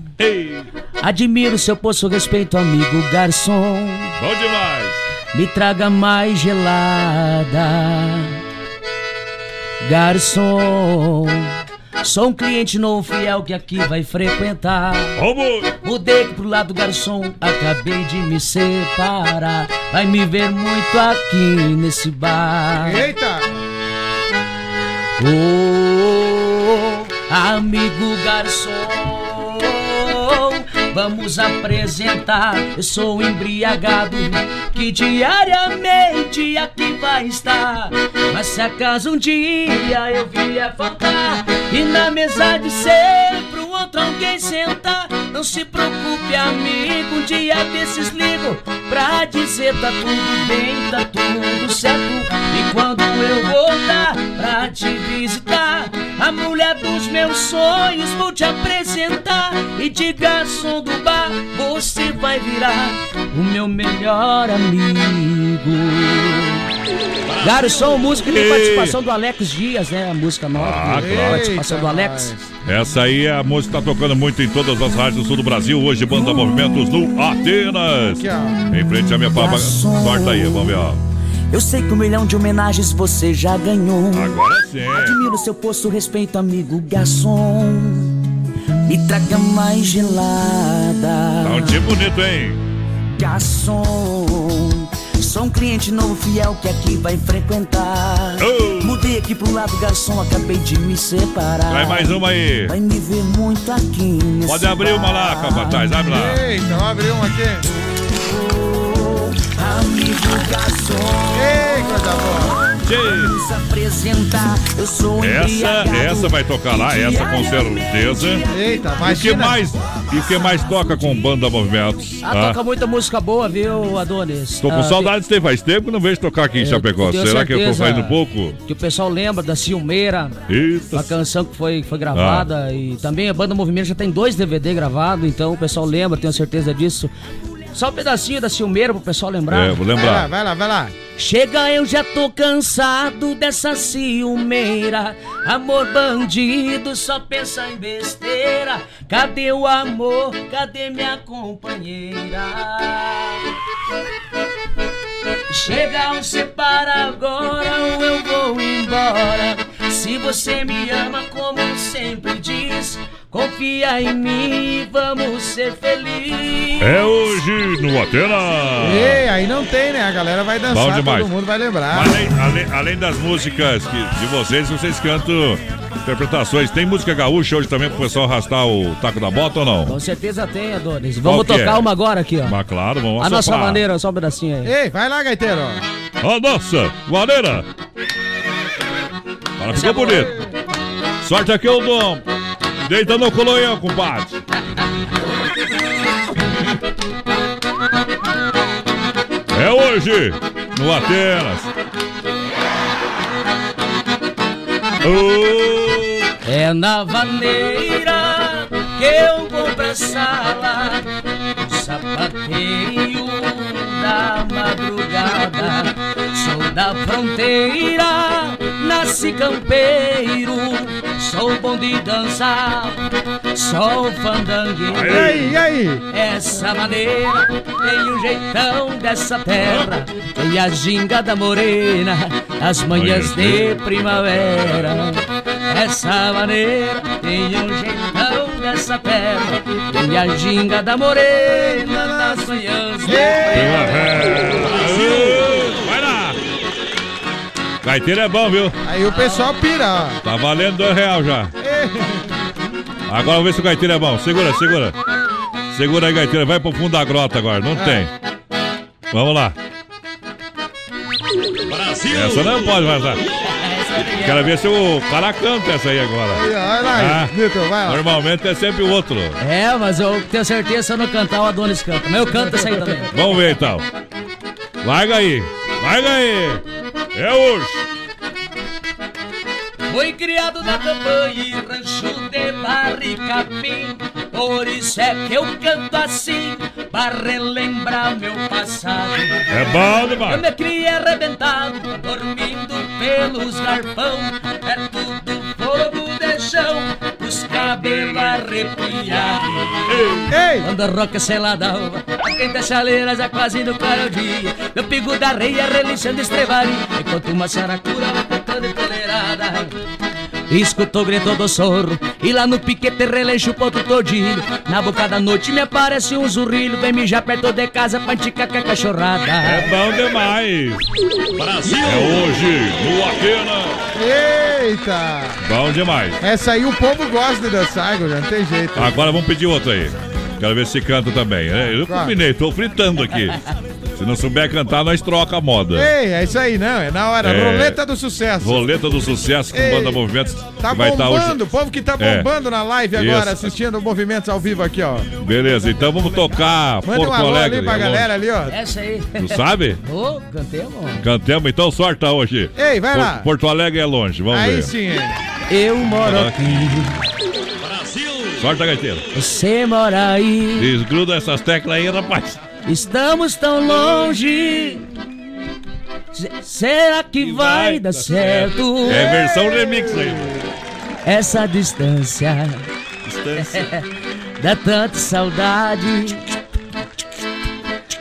Admiro seu poço respeito, amigo garçom. Bom demais. Me traga mais gelada. Garçom, sou um cliente novo fiel que aqui vai frequentar. Mudei aqui pro lado garçom, acabei de me separar. Vai me ver muito aqui nesse bar. Eita! Oh, amigo garçom, vamos apresentar. Eu sou embriagado que diariamente aqui vai estar. Mas se acaso um dia eu vier faltar e na mesa de sempre um outro alguém sentar, Não se preocupe, amigo, um dia desses ligo pra dizer tá tudo bem, tá tudo certo. E quando eu voltar pra te visitar, a mulher dos meus sonhos vou te apresentar. E de garçom do bar, você vai virar o meu melhor amigo. Garçom, música de participação do Alex Dias, né? A música nova. Ah, claro. Participação do Alex. Essa aí é a música que tá tocando muito em todas as rádios do sul do Brasil. Hoje, Banda Movimentos no Atenas. Em frente à minha papa. Sorta aí, vamos ver, ó. Eu sei que um milhão de homenagens você já ganhou. Agora sim. Admiro seu posto, respeito, amigo garçom. Me traga mais gelada. Tá um dia bonito, hein? Garçom, sou um cliente novo fiel que aqui vai frequentar. Mudei aqui pro lado, garçom, acabei de me separar. Vai mais uma aí. Vai me ver muito aqui nesse Pode abrir uma lá, bar. capataz, abre lá. Eita, vamos abrir um aqui. Amigo garçom. Ei, coisa boa. Vamos apresentar, eu sou Essa, essa vai tocar lá, essa com certeza. Eita, E o que mais, e o que mais toca com Banda Movimentos? Ah, Ah, toca muita música boa, viu, Adonis? Tô com Ah, saudades, tem faz tempo que não vejo tocar aqui em É, Chapecó. Será que eu tô saindo pouco? Que o pessoal lembra da Ciumeira, Eita. uma canção que foi, foi gravada. E também a banda Movimento já tem dois DVD gravados, então o pessoal lembra, tenho certeza disso. Só um pedacinho da Ciumeira pro pessoal lembrar. É, vou lembrar. Vai lá, vai lá. Chega, eu já tô cansado dessa ciumeira. Amor bandido, só pensa em besteira. Cadê o amor? Cadê minha companheira? Chega, ou separa agora ou eu vou embora. Se você me ama como sempre diz, confia em mim, vamos ser felizes. É hoje no Atenas. Ei, aí não tem, né? A galera vai dançar, todo mundo vai lembrar. Além, além, além das músicas que- de vocês, vocês cantam interpretações. Tem música gaúcha hoje também pro pessoal arrastar o taco da bota ou não? Com certeza tem, Adonis. Vamos que tocar é? uma agora aqui, ó. Mas claro, vamos A nossa maneira, só um pedacinho aí. Ei, vai lá, gaiteiro. A nossa maneira. Fala, ficou bonito. Sorte aqui o dom. Deita no colonhão, compadre. É hoje, no Atenas. Oh, É na vaneira que eu compro a sala, sapateio da madrugada. Da fronteira, nasci campeiro, sou bom de dançar, sou fandangueiro. E aí, e aí? Essa maneira tem o jeitão dessa terra, tem a ginga da morena, as manhãs de primavera. Essa maneira tem um jeitão dessa terra, tem a ginga da morena, nas manhãs de primavera. Gaiteiro é bom, viu? Aí o pessoal pira, ó. Tá valendo dois real já. Agora vamos ver se o gaiteiro é bom. Segura, segura. Segura aí, gaiteiro. Vai pro fundo da grota agora. Não tem. Vamos lá. Brasil! Essa não pode vazar. Quero ver se o cara canta essa aí agora. Vai lá, Ah, vai lá. Normalmente é sempre o outro. É, mas eu tenho certeza se eu não cantar, o Adonis canta. Mas eu canto essa aí também. Vamos ver então. Larga aí. Larga aí. É hoje. Fui criado na campanha e rancho de barricapim Por isso é que eu canto assim Para relembrar meu passado É bom demais. Eu me criei arrebentado Dormindo pelos garpão Perto do fogo de chão Os cabelos arrepiados Ei! Quando a roca seladão A quente chaleira já quase no claro dia Meu pigo da reia relinchando estrevaria Enquanto uma saracura vai cantando tolerada Escutou o grito do sorro E lá no piquete relincha o ponto todinho Na boca da noite me aparece um zurrilho Vem mijar perto de casa pra enticar com a cachorrada É bom demais. Brasil! É hoje no Atena. Eita! Bom demais. Essa aí o povo gosta de dançar, não tem jeito. Agora vamos pedir outro aí. Quero ver se canta também. né? Eu combinei, tô fritando aqui. Se não souber cantar, nós troca a moda. Ei, é isso aí, não. É na hora. É. Roleta do sucesso. Roleta do Sucesso com Ei, Banda Movimentos. Tá vai estar bombando, hoje. o povo que tá É. bombando na live agora, Isso. assistindo movimentos ao vivo aqui, ó. Beleza, então vamos tocar Manda Porto um alô Alegre. ali pra é galera ali, ó. Essa aí. Tu sabe? Ô, cantemos. Cantemos, então sorta hoje. Ei, vai Por- lá. Porto Alegre é longe, vamos Aí ver. sim. Eu moro aqui, Sorta, gaiteiro. você mora aí. Desgruda essas teclas aí, rapaz. Estamos tão longe. Se- Será que vai dar certo? É versão remix aí. Essa distância Distância. dá tanta saudade.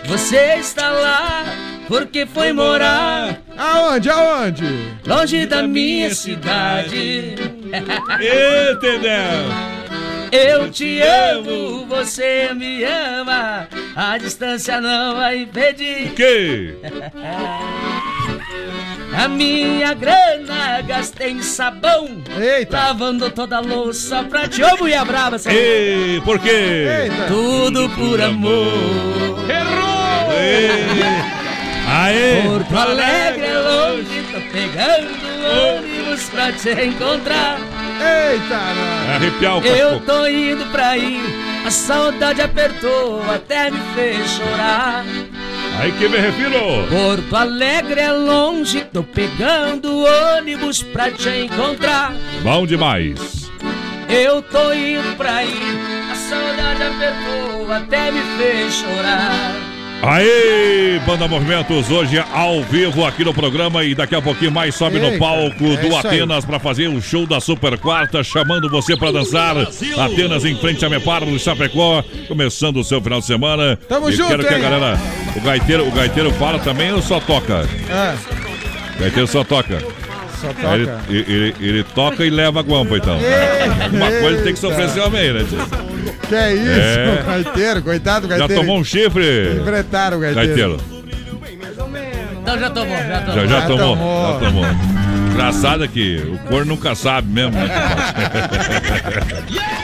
Você está lá porque foi morar Aonde, aonde? longe da minha cidade. Entendeu? Eu te amo, você me ama. A distância não vai impedir. Que? A minha grana gastei em sabão. Eita. Lavando toda a louça pra te Ô, mulher brava. Ei, por quê? Eita. Tudo por amor. Aê! Porto Alegre é longe, tô pegando ônibus pra te encontrar. Eita, mano. Arrepiar o Eu casco. tô indo pra aí, a saudade apertou, até me fez chorar. Aí que me refiro. Porto Alegre é longe, tô pegando ônibus pra te encontrar. Bom demais. Eu tô indo pra aí, a saudade apertou, até me fez chorar. Aê, Banda Movimentos, hoje ao vivo aqui no programa e daqui a pouquinho mais sobe no Eita, palco é do aí. Atenas para fazer o show da Super Quarta, chamando você para dançar. Atenas em frente a Mepar, no Chapecó, começando o seu final de semana. Tamo Eu junto, quero que a hein? galera, o gaiteiro, o gaiteiro fala também ou só toca? Ah, O gaiteiro só toca. Só Ele, toca. ele- ele- ele toca e leva a guampa, então. Uma coisa tem que se oferecer ao meio, né? Que é isso, É. gaiteiro, coitado do Já tomou um chifre? Enfrentaram o gaiteiro. Gaiteiro. Então já tomou, já tomou. Já, já, Já tomou, tomou. já tomou. Engraçado é que o corno nunca sabe mesmo, né?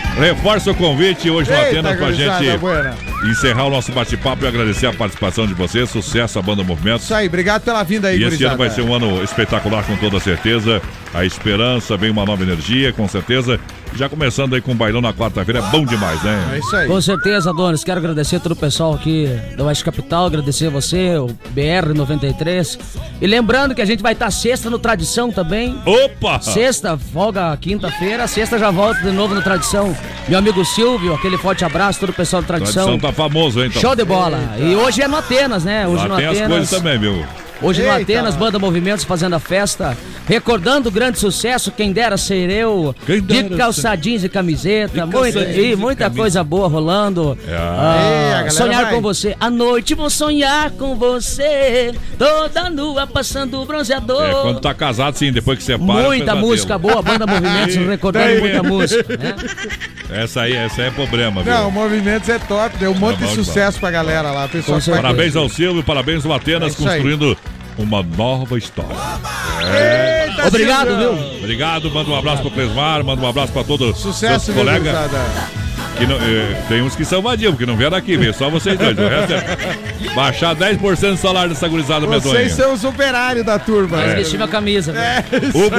Reforça o convite hoje no Eita, Atenas pra gente buena. encerrar o nosso bate-papo e agradecer a participação de vocês. Sucesso à Banda Movimentos. Isso aí, obrigado pela vinda aí, E esse gurizada. ano vai ser um ano espetacular com toda certeza. A esperança, vem uma nova energia, com certeza. Já começando aí com o bailão na quarta-feira, é bom demais, É né? isso aí. Com certeza, Donis. Quero agradecer todo o pessoal aqui da Oeste Capital, agradecer você, o BR93. E lembrando que a gente vai estar sexta no Tradição também. Opa! Sexta, folga quinta-feira, sexta já volta de novo no Tradição. Meu amigo Silvio, aquele forte abraço, todo o pessoal do Tradição. Tradição tá famoso, hein? Então. Show de bola. E hoje é no Atenas, né? Hoje Lá no tem as Atenas. coisas também, viu? Hoje no Eita. Atenas, Banda Movimentos fazendo a festa, recordando o grande sucesso, quem dera ser eu, Quem de dera calça jeans e camiseta, De muita, e muita camisa. coisa boa rolando. É. Ah, sonhar vai. com você, à noite vou sonhar com você, toda nua passando bronzeador. É, quando tá casado, sim, depois que separa. Muita música boa, Banda Movimentos recordando Tem muita música. né? Essa aí, essa aí é problema, viu? Não, o Movimentos é top, deu um monte bom de demais. sucesso pra galera lá. Pessoal Parabéns ao Silvio, parabéns ao Atenas, É isso aí. Uma nova história. Eita, Obrigado, viu? Obrigado, manda um abraço pro Clesmar, manda um abraço pra todos os Sucesso, viu, colegas. Que não, eh, tem uns que são vadios, que não vieram aqui, veio só vocês dois. O resto é baixar 10% do salário dessa gurizada medonha. Vocês são os operários da turma. Mas né? vestir minha camisa. viu? É, aí. Hugo,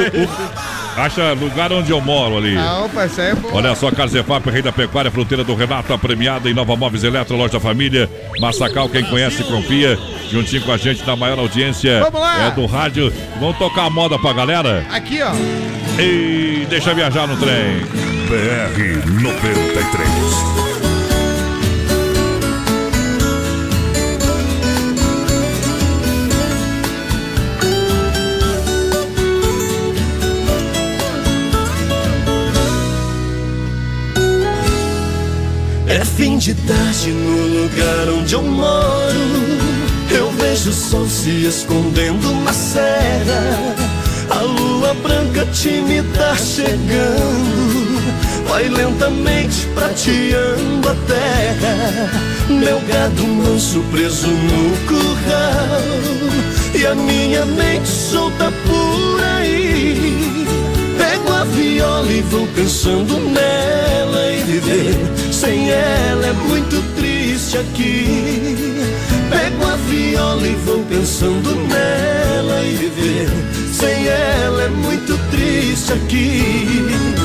acha lugar onde eu moro ali. Ah, opa, isso aí é bom. Olha só, Carzefap, Rei da Pecuária, fronteira do Renato, a premiada em Nova Móveis Eletro, Loja da Família, Massacal, quem conhece, confia, juntinho com a gente na maior audiência Vamos lá. é do rádio. Vamos tocar a moda pra galera? Aqui, ó. E deixa viajar no trem. BR 93. Fim de tarde no lugar onde eu moro. Eu vejo o sol se escondendo na serra. A lua branca tímida chegando. Vai lentamente prateando a terra. Meu gado manso preso no curral. E a minha mente solta por aí. Pego a viola e vou pensando nela e viver sem ela é muito triste aqui. Pego a viola e vou pensando nela e viver sem ela é muito triste aqui.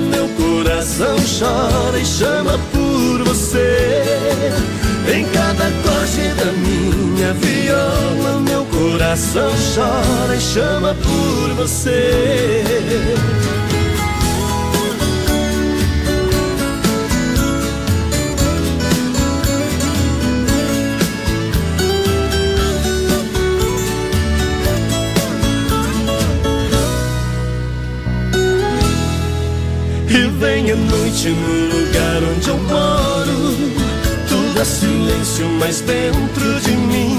Meu coração chora e chama por você. Em cada acorde da minha viola, meu coração chora e chama por você. No lugar onde eu moro. Tudo é silêncio, mas dentro de mim.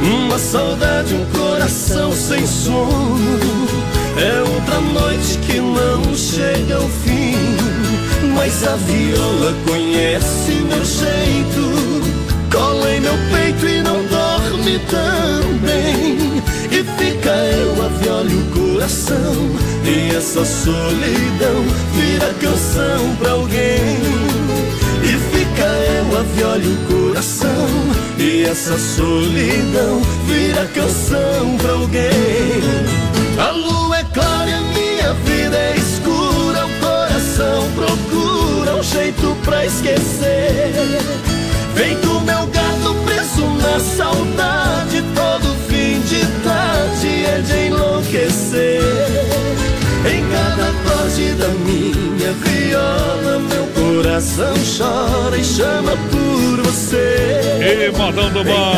Uma saudade, um coração sem sono. É outra noite que não chega ao fim. Mas a viola conhece meu jeito. Cola em meu peito e não dorme também. E fica eu, a viola e o coração. E essa solidão vira canção pra alguém. E fica eu, a viola o coração. E essa solidão vira canção pra alguém. A lua é clara e a minha vida é escura. O coração procura um jeito pra esquecer. Do meu gato preso na saudade. Todo fim de tarde é de enlouquecer. Em cada acorde da minha viola, meu coração chora e chama por você. E modão do bom.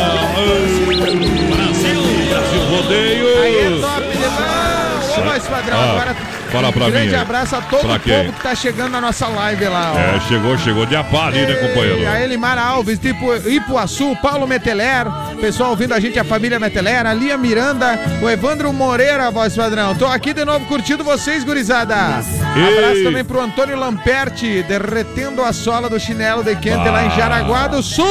Brasil, Brasil Rodeio. Aí é top demais. Ô, mais padrão, Ah, agora fala pra um grande mim. abraço a todo Pra o quem? povo que tá chegando na nossa live lá, ó. É, chegou, chegou de apá ali, né, companheiro? E a Elimar Alves, Ipu- Ipuaçu, Paulo Meteler, pessoal ouvindo a gente, a família Meteler, a Lia Miranda, o Evandro Moreira, voz padrão. Tô aqui de novo curtindo vocês, gurizada. Abraço também pro Antônio Lamperti, derretendo a sola do chinelo de quente lá em Ah. Jaraguá do Sul.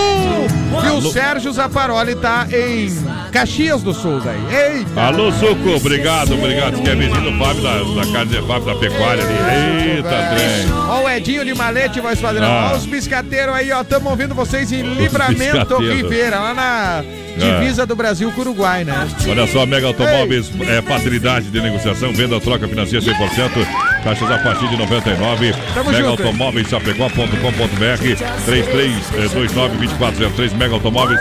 E o. Sérgio Zaparoli tá em Caxias do Sul, daí. Eita! Alô, Suco, obrigado, obrigado. Que é menino Fábio da, da casa de Fábio da Pecuária ali. Eita, trem. Ó o Edinho de Malete, voz padrão. Ah. Ó os biscateiros aí, ó. Tamo ouvindo vocês em Livramento biscateiros. Ribeira, lá na divisa do Brasil com o Uruguai, né? Olha só, Mega Automóveis, é, facilidade de negociação, venda, troca, financia 100%, taxas a partir de 99. Tamo Mega junto. Automóveis, chapecó.com.br, 33292403, Mega Automóveis.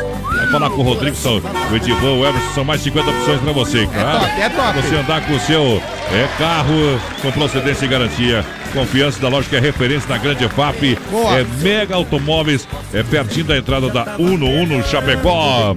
Falar com o Rodrigo, são, o Edivan, o Everson, são mais 50 opções pra você, tá? top, é top. Você andar com o seu é, carro com procedência e garantia. Confiança da loja que é referência na grande FAP. Boa. É Mega Automóveis, é pertinho da entrada da Uno Uno Chapecó.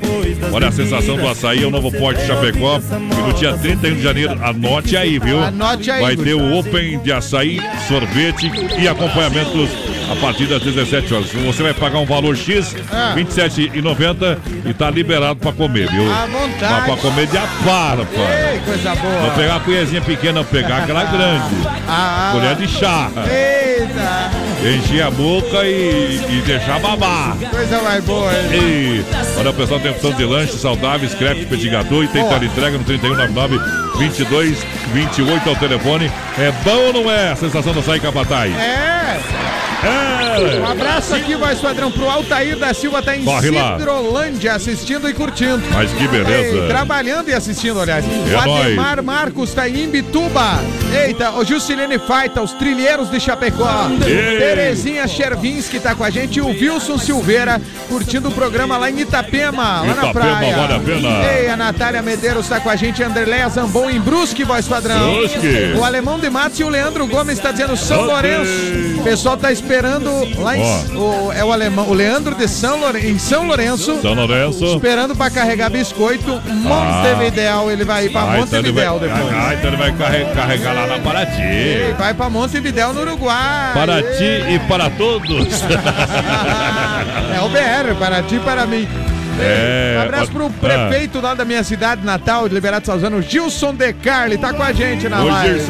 Olha a sensação do açaí, é o novo Forte Chapecó. E no dia 31 de janeiro, anote aí, viu? Anote aí, Vai ter o Open de açaí, sorvete e acompanhamentos a partir das 17 horas. Você vai pagar um valor X, Ah. R$ 27,90 e tá liberado pra comer, viu? À vontade. Mas pra comer de apara, pai. Ei, coisa boa. Não pegar a colherzinha pequena, pegar aquela grande. Ah, Colher de chá. Eita! Encher a boca e, e deixar babar. Coisa mais boa, hein? E, olha, o pessoal tem opção de lanches saudáveis, crepe, petit gâteau e tem entrega no 3199 2228 ao telefone. É bom ou não é? A sensação do açaí capataz. É! Um abraço aqui, voz padrão, pro Altair da Silva, tá em Corre lá. Cidrolândia, assistindo e curtindo. Mas que beleza. Ei, trabalhando e assistindo, aliás. É o Ademar. Marcos tá em Imbituba. Eita, o Juscelene Faita, os trilheiros de Chapecó. Ei. Terezinha Chervinski tá com a gente. E o Wilson Silveira curtindo o programa lá em Itapema, lá na Itapema, praia. vale a pena. Ei, a Natália Medeiros tá com a gente. Andreléia Zambon em Brusque, voz padrão. Brusque. O Alemão de Matos e o Leandro Gomes tá dizendo São. Lourenço. O pessoal tá esperando lá em. O, é o alemão, o Leandro de São Lourenço, em São Lourenço. São Lourenço. Esperando pra carregar biscoito. Montevidéu, ele vai ir pra Ah, então ele vai, Montevidéu depois. ah, então ele vai carregar, carregar lá na Paraty. vai pra Montevidéu no Uruguai. Paraty e para todos. É o BR, para ti e para mim. É, Um abraço pro ah. prefeito lá da minha cidade natal, de Liberato Salzano, Gilson De Carli, tá com a gente na Ô, live.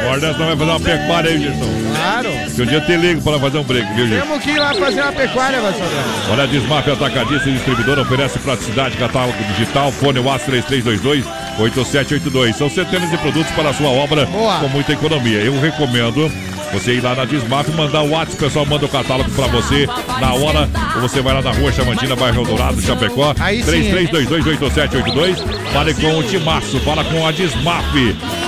Agora nós vai fazer uma pecuária aí, Gerson. Claro. Que um dia te ligo pra fazer um break, viu, gente? Temos que ir lá fazer uma pecuária, Vassourão. Olha, a Desmaf Atacadista e Distribuidora oferece praticidade, catálogo digital, fone WhatsApp 3322 8782. São centenas de produtos para a sua obra Boa. com muita economia. Eu recomendo você ir lá na Desmaf e mandar o WhatsApp, o pessoal manda o catálogo para você na hora. Ou você vai lá na rua Chamantina, bairro Dourado, Chapecó. Aí sim, 33228782. Fale com o Timaço, fala com a Desmaf.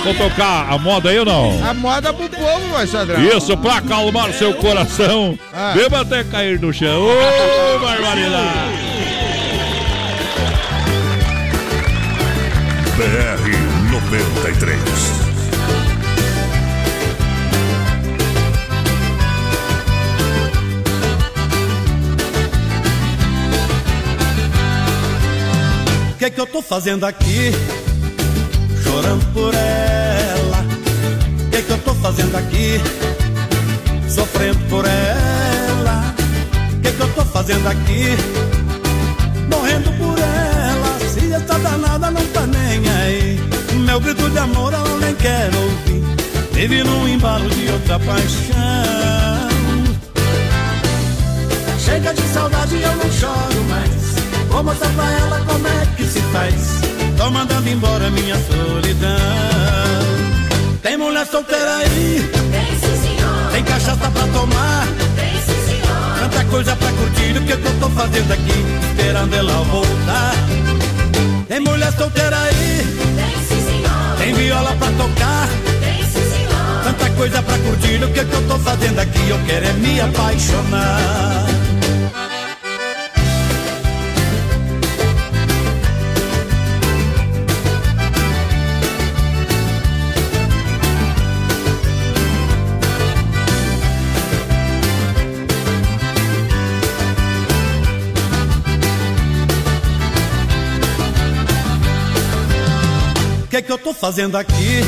Vou tocar a moda aí ou não? A moda pro povo, Vassourão. Isso, pra acalmar seu coração. Ah. Beba até cair no chão. Ô, barbaridade! BR 93. Que é que eu tô fazendo aqui? Chorando por ela. O que é que eu tô fazendo aqui? Sofrendo por ela. O que é que eu tô fazendo aqui? Morrendo por ela. Se essa danada não tá nem aí. Meu grito de amor ela nem quer ouvir. Vive num embalo de outra paixão. Chega de saudade, eu não choro mais. Vou mostrar pra ela como é que se faz. Tô mandando embora minha solidão. Tem mulher solteira aí? Tem sim, senhor. Tem cachaça pra tomar? Tem sim, senhor. Tanta coisa pra curtir, o que, que eu tô fazendo aqui? Esperando ela voltar. Tem mulher solteira aí? Tem sim, senhor. Tem viola pra tocar? Tem sim, senhor. Tanta coisa pra curtir, o que, que eu tô fazendo aqui? Eu quero é me apaixonar. Eu tô fazendo aqui?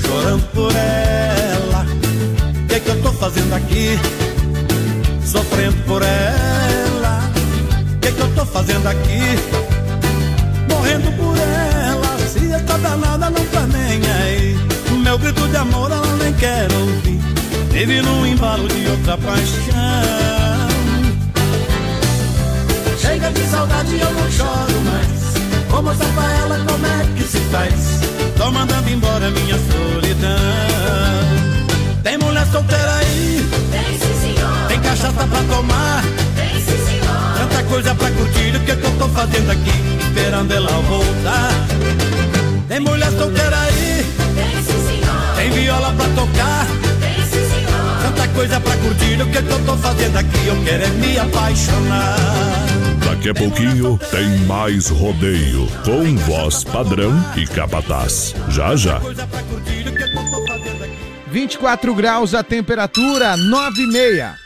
Chorando por ela. O que é que eu tô fazendo aqui? Sofrendo por ela. O que é que eu tô fazendo aqui? Morrendo por ela. Se essa danada não tá nem aí. O meu grito de amor ela nem quer ouvir. Vive num embalo de outra paixão. Chega de saudade, eu não choro mais. Mostrar pra ela como é que se faz. Tô mandando embora minha solidão. Tem mulher solteira aí? Tem sim, senhor. Tem cachaça pra tomar? Tem sim, senhor. Tanta coisa pra curtir, o que, que eu tô fazendo aqui? Esperando ela voltar. Tem mulher solteira aí? Tem sim, senhor. Tem viola pra tocar? Tem sim, senhor. Tanta coisa pra curtir, o que, que eu tô fazendo aqui? Eu quero é me apaixonar. Daqui a pouquinho tem mais rodeio com voz padrão e capataz. Já já. 24 graus a temperatura, 9 e meia.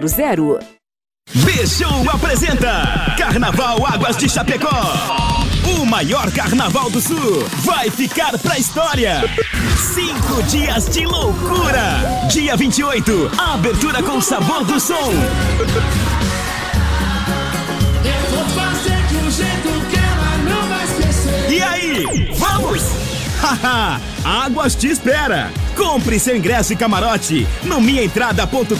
3328-3100. Beijão apresenta Carnaval Águas de Chapecó. O maior carnaval do sul vai ficar pra história. Cinco dias de loucura. Dia 28, abertura com sabor do som. Eu vou fazer de um jeito que ela não vai esquecer. E aí, vamos? Haha, Águas te espera. Compre seu ingresso e camarote no minhaentrada.com.br.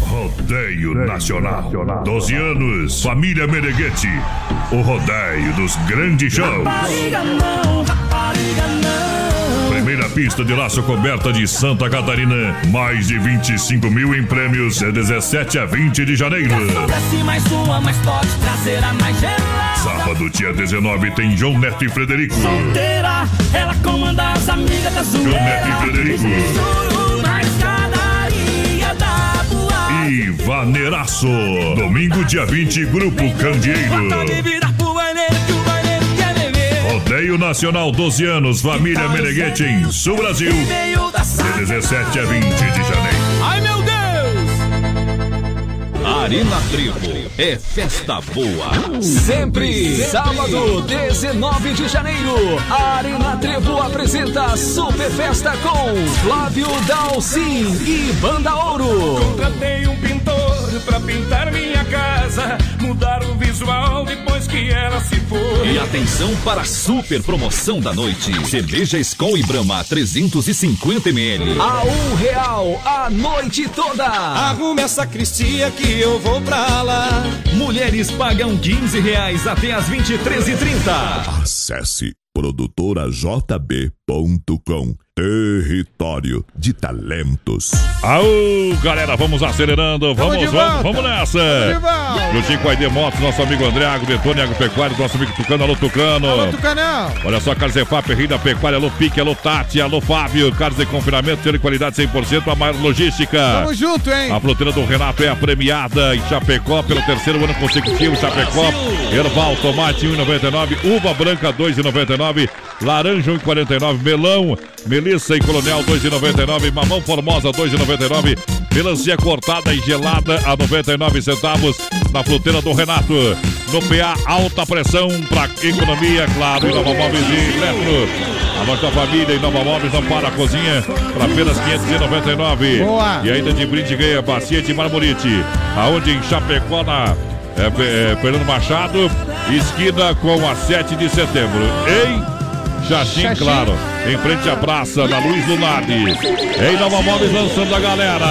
Rodeio Nacional. 12 anos, família Meneghete. O rodeio dos grandes shows. Rapariga não, rapariga não. Primeira pista de laço coberta de Santa Catarina. Mais de 25 mil em prêmios. De 17 a 20 de janeiro. Mais uma, mas pode trazer a mais gelada. Sábado, dia 19, tem João Neto e Frederico. Solteira, ela comanda as amigas da João Neto e. Frederico. Juro da boate. E Vaneiraço. Domingo, dia 20, Grupo Candeeiro. Rodeio Nacional 12 anos, família Meneghete em Sul Brasil. De 17 a 20 de janeiro. Ai meu Deus! Arena Trevo é festa boa. Sempre, sábado 19 de janeiro, a Arena Trevo apresenta Super Festa com Flávio Dalcin e Banda Ouro. Contratei um pintor pra pintar minha casa, mudar o visual depois que ela se foi. E atenção para a super promoção da noite. Cerveja Skol e Brahma 350 ml. A um real a noite toda. Arrume essa cristia que eu vou pra lá. Mulheres pagam 15 reais até as 23h30. Acesse produtorajb.com Território de talentos. Aô, galera, vamos acelerando, vamos, vamos, vamos nessa. Juntinho com a ID Motos, nosso amigo André Agro, Detone Agropecuário, nosso amigo Tucano, alô Tucano. Alô, Tucanão. Olha só, Carlos Efap, Rida Pecuária, alô Pique, alô Tati, alô Fábio, Carlos de confinamento, de qualidade 100%, a maior logística. Tamo junto, hein? A fruteira do Renato é a premiada em Chapecó pelo terceiro ano consecutivo. Chapecó, Erval, tomate 1,99, uva branca 2,99, laranja 1,49, melão, melissa e coronel 2,99, mamão formosa 2,99, melancia cortada e gelada a 99 centavos na fruteira do Renato. No PA, alta pressão para economia, claro, e Nova Móveis e Eletro. A nossa família em Nova Móveis não para a cozinha para apenas 599. Boa. E ainda de brinde ganha bacia de marmorite. Aonde em Chapecó, na é, é, Fernando Machado, esquina com a 7 de setembro. Em Xaxim. claro. Em frente à praça da Luiz Lunardi. Em Nova Móveis lançando a galera.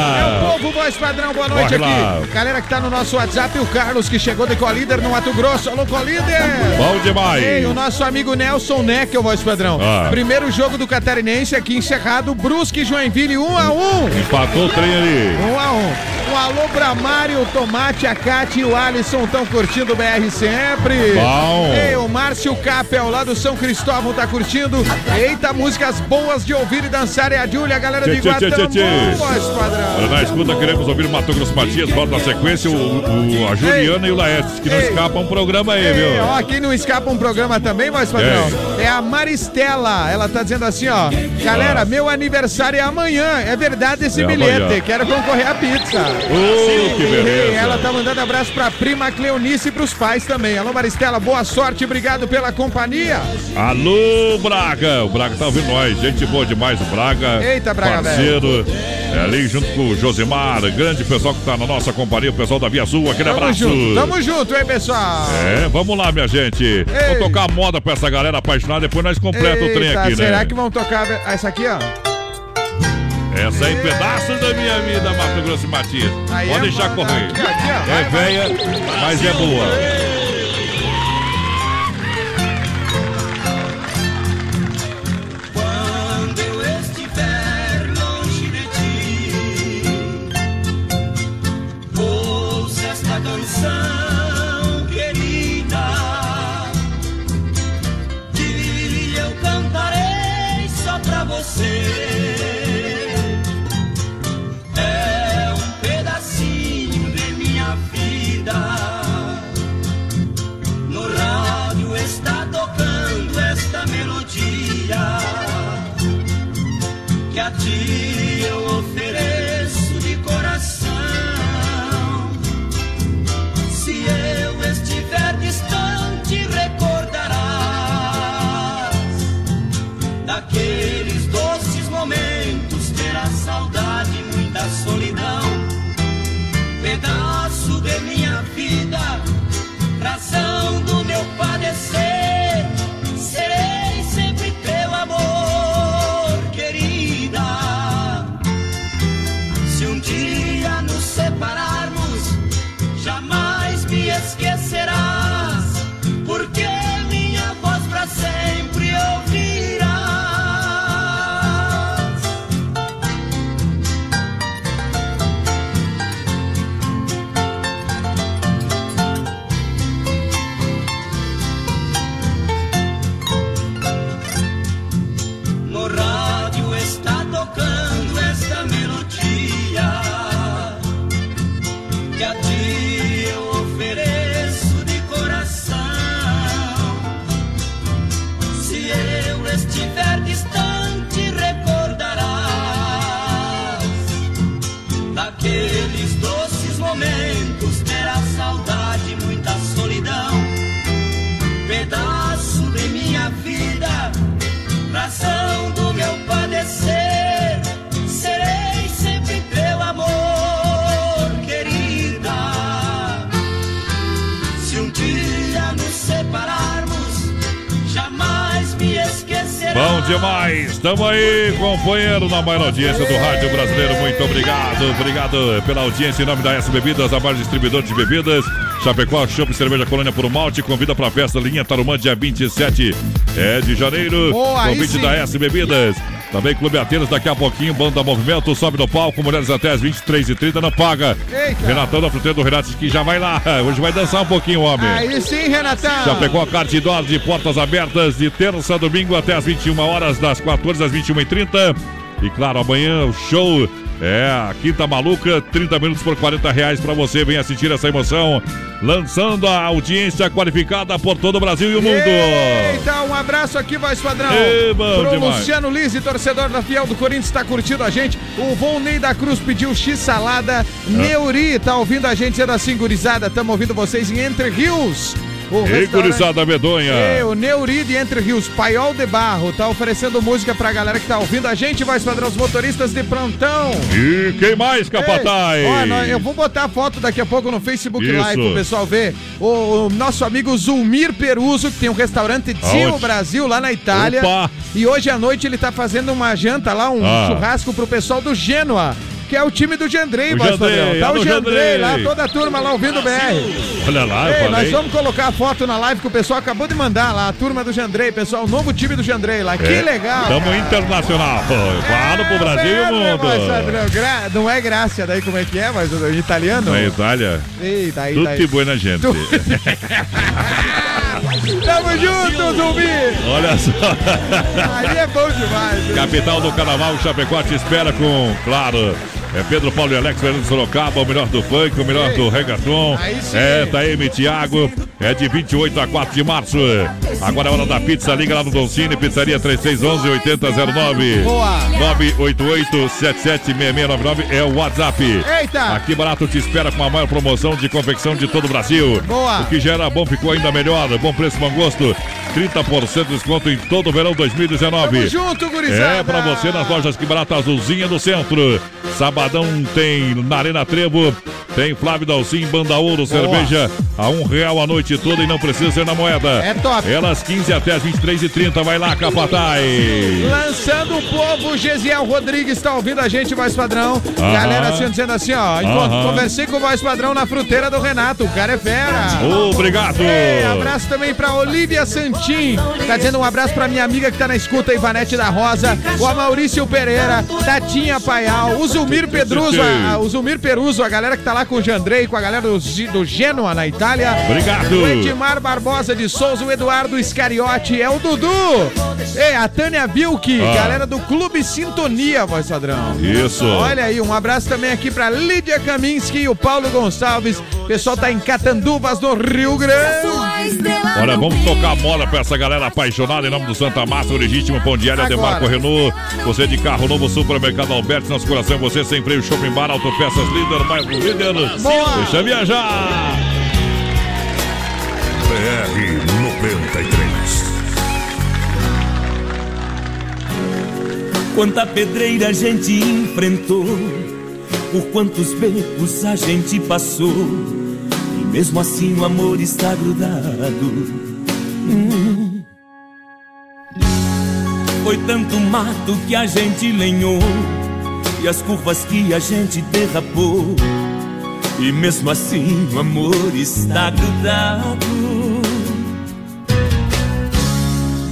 Povo Voz Padrão, boa noite Corre lá. aqui. Galera que tá no nosso WhatsApp, o Carlos que chegou de Colíder no Mato Grosso. Alô, Colíder! Bom demais. Ei, o nosso amigo Nelson Neckel, Voz Padrão. Ah. Primeiro jogo do Catarinense aqui encerrado, Brusque e Joinville, 1 a 1 Empatou o trem ali. 1 a 1 Um alô pra Mário, o Tomate, a Cate e o Alisson estão curtindo o BR sempre. Bom. Ei, o Márcio Capel lá do São Cristóvão tá curtindo. Eita, músicas boas de ouvir e dançar é a Júlia, a galera de Tchê, tchê. Guatambu, Voz Padrão. Na escuta, queremos ouvir Mato Grosso Matias. Volta na sequência o, o- a Juliana e o Laércio, que não Ei. escapa um programa aí, Ei, viu? ó, quem não escapa um programa também, voz padrão, é a Maristela. Ela tá dizendo assim, ó. Galera, Ah. meu aniversário é amanhã. É verdade esse É bilhete. amanhã. Quero concorrer à pizza. Ô, que beleza. Ei, ela tá mandando abraço pra prima Cleonice e pros pais também. Alô, Maristela, boa sorte, obrigado pela companhia. Alô, Braga! O Braga tá ouvindo nós. Gente boa demais, o Braga. Eita, Braga, Parceiro. É ali junto com o Josemar, grande pessoal que tá na nossa companhia, o pessoal da Via Sul. Aquele Tamo abraço. junto, tamo junto, hein, pessoal. É, vamos lá, minha gente. Vamos tocar moda pra essa galera apaixonada, depois nós completa o trem aqui, será né? que vão tocar essa aqui, ó? Essa aí, pedaços da minha vida, Mato Grosso e Matias. Pode é deixar correr. aqui, aqui, ó. É velha, mas é boa. Pra demais, estamos aí, companheiro, na maior audiência do Rádio Brasileiro. Muito obrigado, obrigado pela audiência em nome da S Bebidas, a maior distribuidor de bebidas. Chapecó, Chopp, Cerveja Colônia por Malte, convida pra festa linha Tarumã, dia 27 é de janeiro. Boa, Convite da S Bebidas. Também Clube Atenas, daqui a pouquinho, Banda Movimento, sobe no palco, mulheres até as 23h30, não paga. Eita. Renatão da Fruteira do Renato que já vai lá. Hoje vai dançar um pouquinho, homem. Aí sim, Renatão. Já pegou a kart indoor de portas abertas de terça a domingo até as 21 horas, das 14 às 21h30. E claro, amanhã o show é a Quinta Maluca, 30 minutos por 40 reais pra você. Venha assistir essa emoção, lançando a audiência qualificada por todo o Brasil e o mundo. Eita, um abraço aqui, voz padrão. Bom Pro demais. Luciano Lise, torcedor da Fiel do Corinthians, tá curtindo a gente. O Volney da Cruz pediu X-salada. Neuri tá ouvindo a gente, sendo assim, gurizada. Tamo ouvindo vocês em Entre Rios. O Ei, restaurante- gurizada medonha. Ei, o Neuri de Entre Rios, Paiol de Barro, tá oferecendo música pra galera que tá ouvindo a gente, voz padrão, os motoristas de plantão. E quem mais, capataz? Eu vou botar a foto daqui a pouco no Facebook Isso. Live pro pessoal ver. O, o nosso amigo Zulmir Peruso, que tem um restaurante Aonde? Brasil lá na Itália. Opa. E hoje à noite ele tá fazendo uma janta lá, um Ah. churrasco pro pessoal do Genoa. Que é o time do O Jandrei, padrão. Tá o Jandrei. lá, toda a turma lá ouvindo o BR. Olha lá, Ei, nós vamos colocar a foto na live que o pessoal acabou de mandar lá, a turma do Jandrei, pessoal, o novo time do Jandrei lá. Que É, legal. Tamo cara. internacional. Falo pro Brasil e o É, mundo. voz padrão, gra- Não é Grácia, daí como é que é, mas o italiano? Na Itália, Eita, aí, buena gente. Tu- Tamo junto, Zumbi! Olha só. Aí é bom demais. Capital do Carnaval, Chapecó te espera com, claro, é Pedro Paulo e Alex Fernando Sorocaba, o melhor do funk, o melhor do reggaeton. É, Taeme Thiago, é de 28 a 4 de março. Agora é hora da pizza, liga lá no Doncini, pizzaria 3611-8009. Boa. 988-776699 é o WhatsApp. Eita. Aqui barato te espera com a maior promoção de confecção de todo o Brasil. Boa. O que já era bom ficou ainda melhor. Bom preço, bom gosto. 30% de desconto em todo o verão 2019. Tamo junto, gurizada. É pra você nas lojas Que Barata Azulzinha do centro. Sabadão tem na Arena Trevo, tem Flávio Dalcin, Banda Ouro, cerveja a um real a noite toda e não precisa ser na moeda. É top. Elas 15 até as 23 e 30 vai lá, Capataz. Lançando o povo, Gesiel Rodrigues tá ouvindo a gente, voz padrão. Aham. Galera assim, dizendo assim, ó. Aham. Conversei com o voz padrão na fruteira do Renato. O cara é fera. Obrigado. Ei, abraço também pra Olivia Santin. Tá dizendo um abraço pra minha amiga que tá na escuta, Ivanete da Rosa. O Amaurício Pereira, Tatinha Paial, o Zulmir Pedruso, a, a- o Zulmir Peruso, a galera que tá lá com o Jandrei, com a galera do, do Genoa na Itália. Obrigado. O Edmar Barbosa de Souza, o Eduardo Iscariote, é o Dudu. Ei, a Tânia Vilk, Ah. galera do Clube Sintonia, voz padrão. Isso. Olha aí, um abraço também aqui pra Lídia Kaminski e o Paulo Gonçalves. O pessoal tá em Catanduvas, no Rio Grande. Olha, vamos tocar moda pra essa galera apaixonada em nome do Santa Massa, o legítimo pão diário, Agora. Demarco Renault. Você de carro novo, supermercado Alberto, nosso coração, você sem freio, shopping bar, autopeças líder, bairro líder. Boa. Deixa viajar. BR 93. Quanta pedreira a gente enfrentou, por quantos becos a gente passou, e mesmo assim o amor está grudado. Hum. Foi tanto mato que a gente lenhou, e as curvas que a gente derrapou, e mesmo assim o amor está grudado.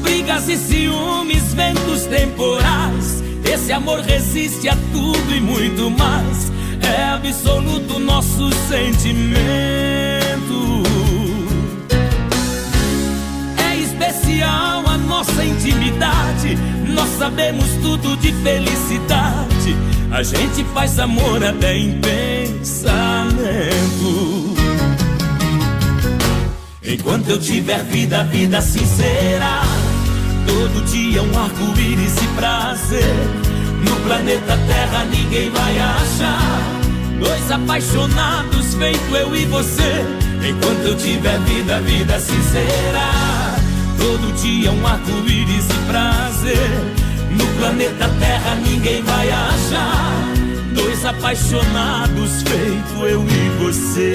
Brigas e ciúmes, ventos temporais. Esse amor resiste a tudo e muito mais. É absoluto nosso sentimento. É especial a nossa intimidade. Nós sabemos tudo de felicidade. A gente faz amor até em pensamento. Enquanto eu tiver vida, vida sincera. Todo dia um arco-íris e prazer. No planeta Terra ninguém vai achar. Dois apaixonados, feito eu e você. Enquanto eu tiver vida, vida sincera. Todo dia um arco-íris e prazer. No planeta Terra ninguém vai achar. Dois apaixonados, feito eu e você.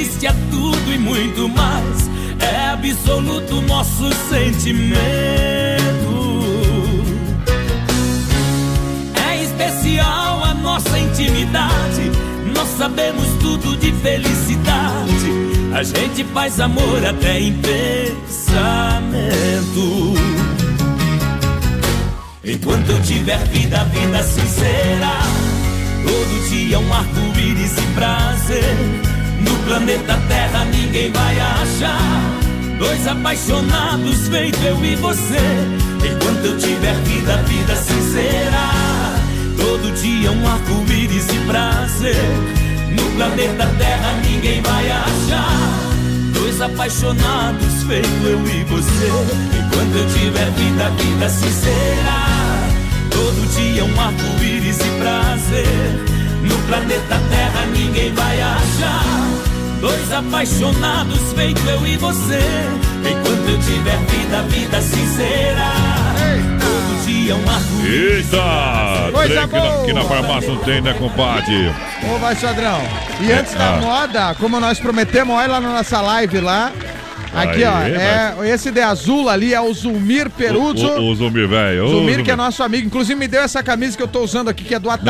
Resiste a tudo e muito mais. É absoluto nosso sentimento. É especial a nossa intimidade. Nós sabemos tudo de felicidade. A gente faz amor até em pensamento. Enquanto eu tiver vida, vida sincera. Todo dia um arco-íris e prazer. No planeta Terra ninguém vai achar. Dois apaixonados feito eu e você. Enquanto eu tiver vida, vida sincera. Todo dia um arco-íris e prazer. No planeta Terra ninguém vai achar. Dois apaixonados feito eu e você. Enquanto eu tiver vida, vida sincera. Todo dia um arco-íris e prazer. No planeta Terra ninguém vai achar. Dois apaixonados feito eu e você. Enquanto eu tiver vida, vida sincera. Todo dia um arco-íris. Eita! Coisa Trem que, na, que na farmácia não tem, né, compadre? Ô, vai, Sadrão. E É, antes da ah. moda, como nós prometemos, olha lá na nossa live lá. Aqui, ó, é, esse de azul ali é o Zulmir Peruzzo. O, o, o zumbi velho. ô, Zulmir, zumbi. que é nosso amigo. Inclusive, me deu essa camisa que eu tô usando aqui, que é do Não, ti-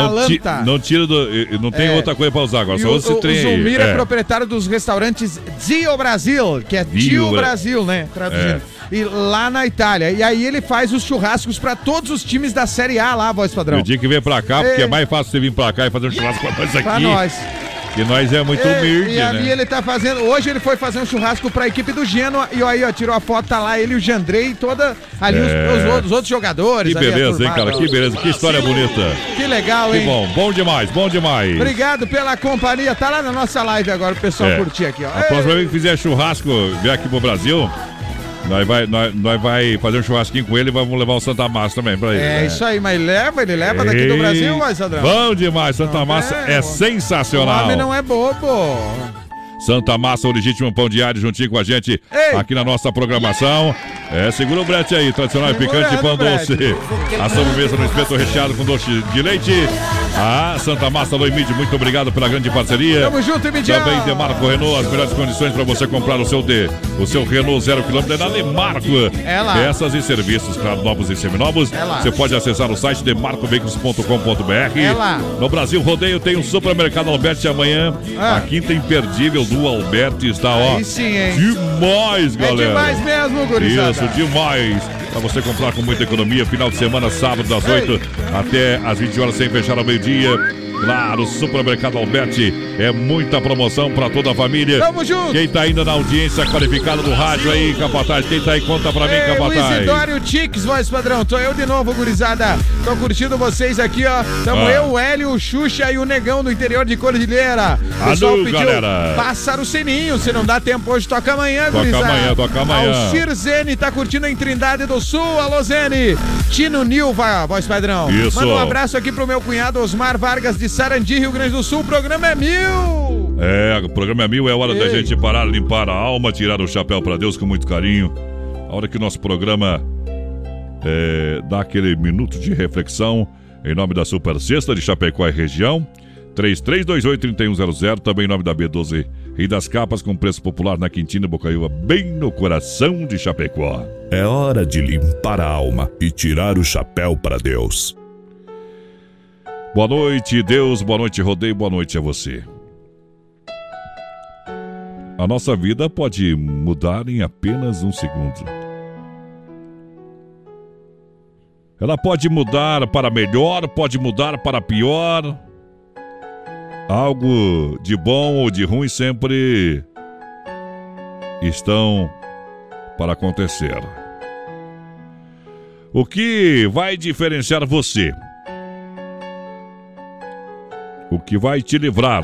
Atalanta. não tira do. Não tem É. outra coisa pra usar agora, só o, esse o, trem o aí. Zulmir é. É. proprietário dos restaurantes Dio Brasil, que é Dio Brasil, né? Traduzindo. É. E lá na Itália. E aí ele faz os churrascos pra todos os times da Série A lá, voz padrão. Eu tinha que vir pra cá, porque É. é mais fácil você vir pra cá e fazer um churrasco pra nós aqui. Pra nós. Que nós é muito E- humilde, e ali né? ele tá fazendo. Hoje ele foi fazer um churrasco pra equipe do Genoa. E aí, ó, tirou a foto, tá lá ele e o Jandrei e toda. Ali os- É. os, outros, os outros jogadores. Que beleza, hein, cara? ó. Que beleza, que história bonita. Que legal, Que hein? bom, bom demais, bom demais. Obrigado pela companhia. Tá lá na nossa live agora, o pessoal É. curtir aqui, ó. A próxima vez que fizer churrasco, vier aqui pro Brasil, nós vai, nós, nós vai fazer um churrasquinho com ele e vamos levar o Santa Massa também pra ele. É né? isso aí, mas leva, ele leva daqui do Brasil, vai, Sadrão. Bom demais, Santa Massa é, O sensacional. homem não é bobo. Santa Massa, o legítimo pão diário, juntinho com a gente aqui na nossa programação. É, segura o brete aí, tradicional e picante pão doce. A sobremesa no espeto recheado com doce de leite. A Santa Massa Loimide, muito obrigado pela grande parceria. Tamo junto, Midian. Também Demarco Renault, as melhores condições para você comprar o seu D. O seu Renault zero quilômetro é na Demarco. É lá. Peças e serviços, claro, novos e seminovos. É lá. Você pode acessar o site demarcoveículos.com.br. É lá. No Brasil Rodeio tem o Supermercado Alberti amanhã. Ah. A quinta imperdível do Alberti está, ó. Aí sim, hein? Demais, É galera. demais mesmo, gurizada. Isso, demais. Pra você comprar com muita economia, final de semana, sábado, das Ei. 8 até as 20 horas, sem fechar ao meio-dia. Claro, Supermercado Alberti é muita promoção pra toda a família. Tamo junto. Quem tá ainda na audiência qualificada do rádio aí, Capataz? Quem tá aí, conta pra mim, Ei, o Capataz. Isidório Tix, voz padrão. Tô eu de novo, gurizada. Tô curtindo vocês aqui, ó. Tamo Ah. eu, o Hélio, o Xuxa e o Negão do interior de Cordilheira. O Alô, galera. passar o sininho. Se não dá tempo hoje, toca amanhã, Toca gurizada. amanhã, toca amanhã. Alcir Zene tá curtindo em Trindade do Sul. Alô, Zene. Tino Nilva, voz padrão. Isso. Manda um abraço aqui pro meu cunhado Osmar Vargas de Sarandi, Rio Grande do Sul. O programa é mil. É, o programa é mil, é hora da Ei. gente parar, limpar a alma, tirar o chapéu pra Deus com muito carinho. A hora que o nosso programa é, dá aquele minuto de reflexão em nome da Super Sexta de Chapecó e região. 3328-3100, também em nome da B12 e das capas com preço popular na Quintina Bocaiúva, bem no coração de Chapecó. É hora de limpar a alma e tirar o chapéu para Deus. Boa noite, Deus, boa noite, Rodeio, boa noite a você. A nossa vida pode mudar em apenas um segundo. Ela pode mudar para melhor, pode mudar para pior. Algo de bom ou de ruim sempre estão para acontecer. O que vai diferenciar você? O que vai te livrar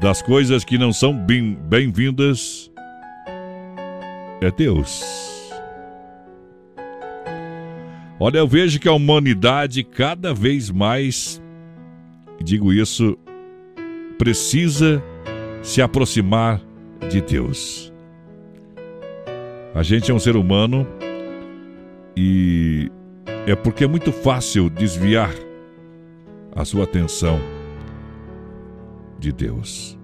das coisas que não são bem- bem-vindas é Deus. Olha, eu vejo que a humanidade cada vez mais, digo isso, precisa se aproximar de Deus. A gente é um ser humano e é porque é muito fácil desviar a sua atenção de Deus.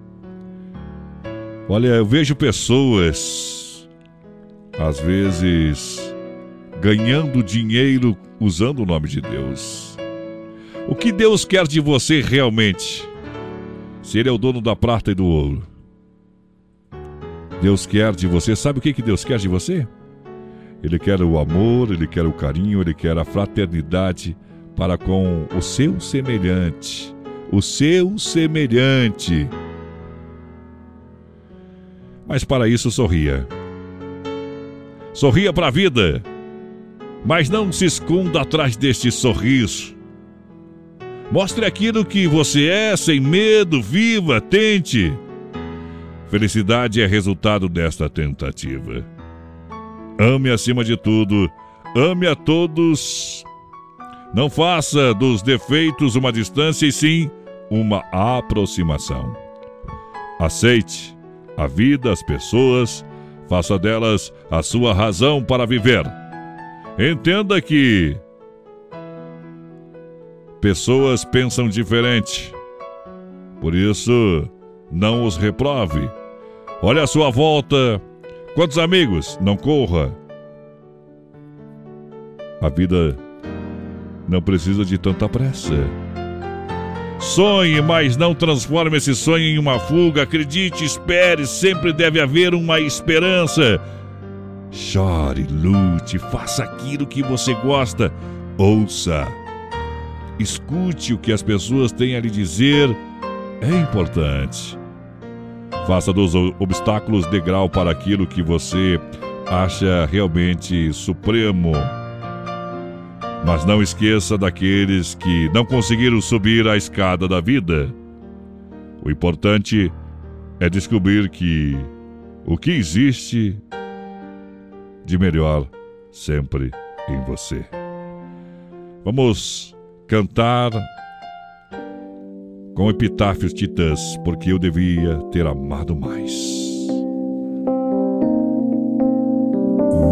Olha, eu vejo pessoas, às vezes, ganhando dinheiro usando o nome de Deus. O que Deus quer de você realmente? Se Ele é o dono da prata e do ouro. Deus quer de você, sabe o que, que Deus quer de você? Ele quer o amor, ele quer o carinho, ele quer a fraternidade para com o seu semelhante. O seu semelhante. Mas para isso sorria. Sorria para a vida. Mas não se esconda atrás deste sorriso. Mostre aquilo que você é, sem medo, viva, tente. Felicidade é resultado desta tentativa. Ame acima de tudo, ame a todos. Não faça dos defeitos uma distância e sim uma aproximação. Aceite a vida, as pessoas, faça delas a sua razão para viver. Entenda que pessoas pensam diferente. Por isso, não os reprove. Olha a sua volta. Quantos amigos? Não corra. A vida não precisa de tanta pressa. Sonhe, mas não transforme esse sonho em uma fuga. Acredite, espere, sempre deve haver uma esperança. Chore, lute, faça aquilo que você gosta. Ouça. Escute o que as pessoas têm a lhe dizer. É importante. Faça dos obstáculos degrau para aquilo que você acha realmente supremo. Mas não esqueça daqueles que não conseguiram subir a escada da vida. O importante é descobrir que o que existe de melhor sempre em você. Vamos cantar com epitáfios titãs, porque eu devia ter amado mais.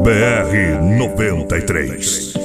BR 93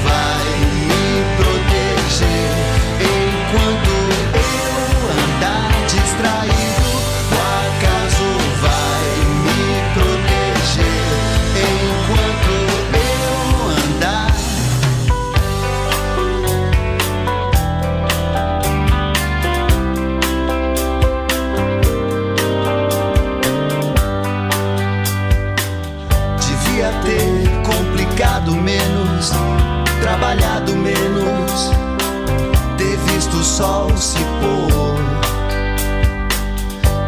sol se pôr.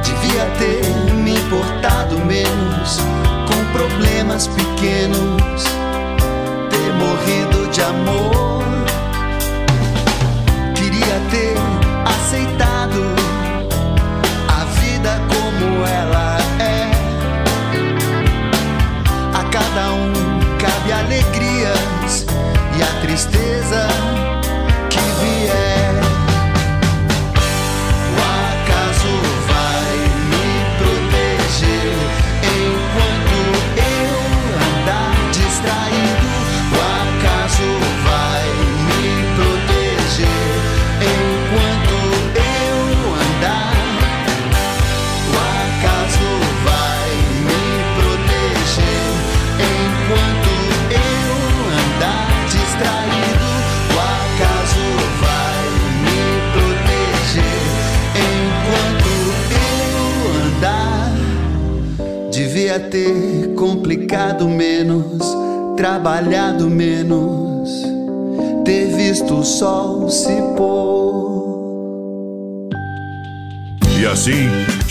Devia ter me importado menos com problemas pequenos,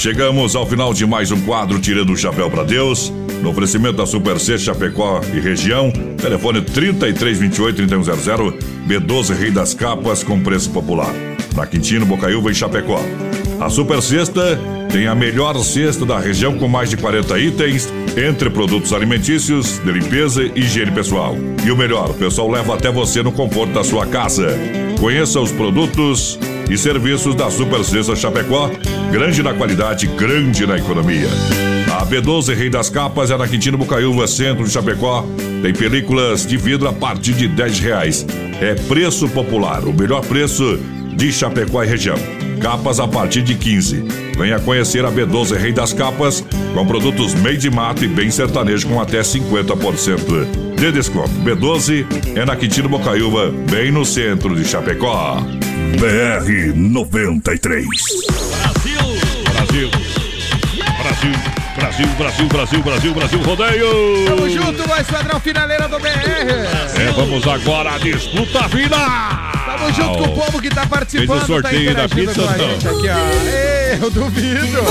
chegamos ao final de mais um quadro Tirando o Chapéu para Deus. No oferecimento da Super C Chapecó e região, telefone 3328-3100, B12 Rei das Capas com preço popular. Na Quintino, Bocaiúva e Chapecó. A Super Sexta tem a melhor cesta da região com mais de 40 itens, entre produtos alimentícios, de limpeza e higiene pessoal. E o melhor, o pessoal leva até você no conforto da sua casa. Conheça os produtos e serviços da Super Sexta Chapecó, grande na qualidade, grande na economia. A B12 Rei das Capas é na Quintino Bocaiúva, centro de Chapecó. Tem películas de vidro a partir de 10 reais. É preço popular, o melhor preço de Chapecó e região. Capas a partir de 15. Venha conhecer a B12 Rei das Capas com produtos meio de mato e bem sertanejo com até 50% de desconto. B12 é na Quintino Bocaiúva, bem no centro de Chapecó. BR 93. Brasil. Brasil. Brasil, Brasil, Brasil, Brasil, Brasil, rodeio! Tamo junto, mais padrão finaleira do BR. É, vamos agora à disputa final! Tamo junto com o povo que tá participando. Fez o sorteio tá da pizza com não? gente aqui, ó. Ei, eu duvido.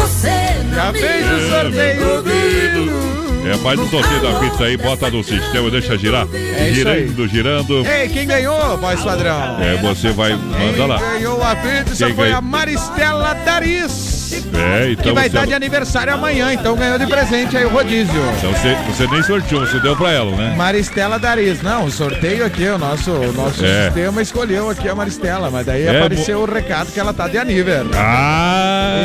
Já fez o sorteio, eu duvido. É, faz o sorteio da pizza aí, bota no sistema, deixa girar. É girando, girando. Ei, quem ganhou, voz padrão? É, você vai, manda lá. Ganhou a pizza Quem foi ganhou? a Maristela Daris. É, então que vai estar de aniversário amanhã, então ganhou de presente aí o rodízio. então você, você nem sorteou, você deu pra ela, né? Maristela Daris. Não, o sorteio aqui, o nosso, o nosso É. sistema escolheu aqui a Maristela, mas daí É, apareceu o recado que ela tá de aniversário. Ah!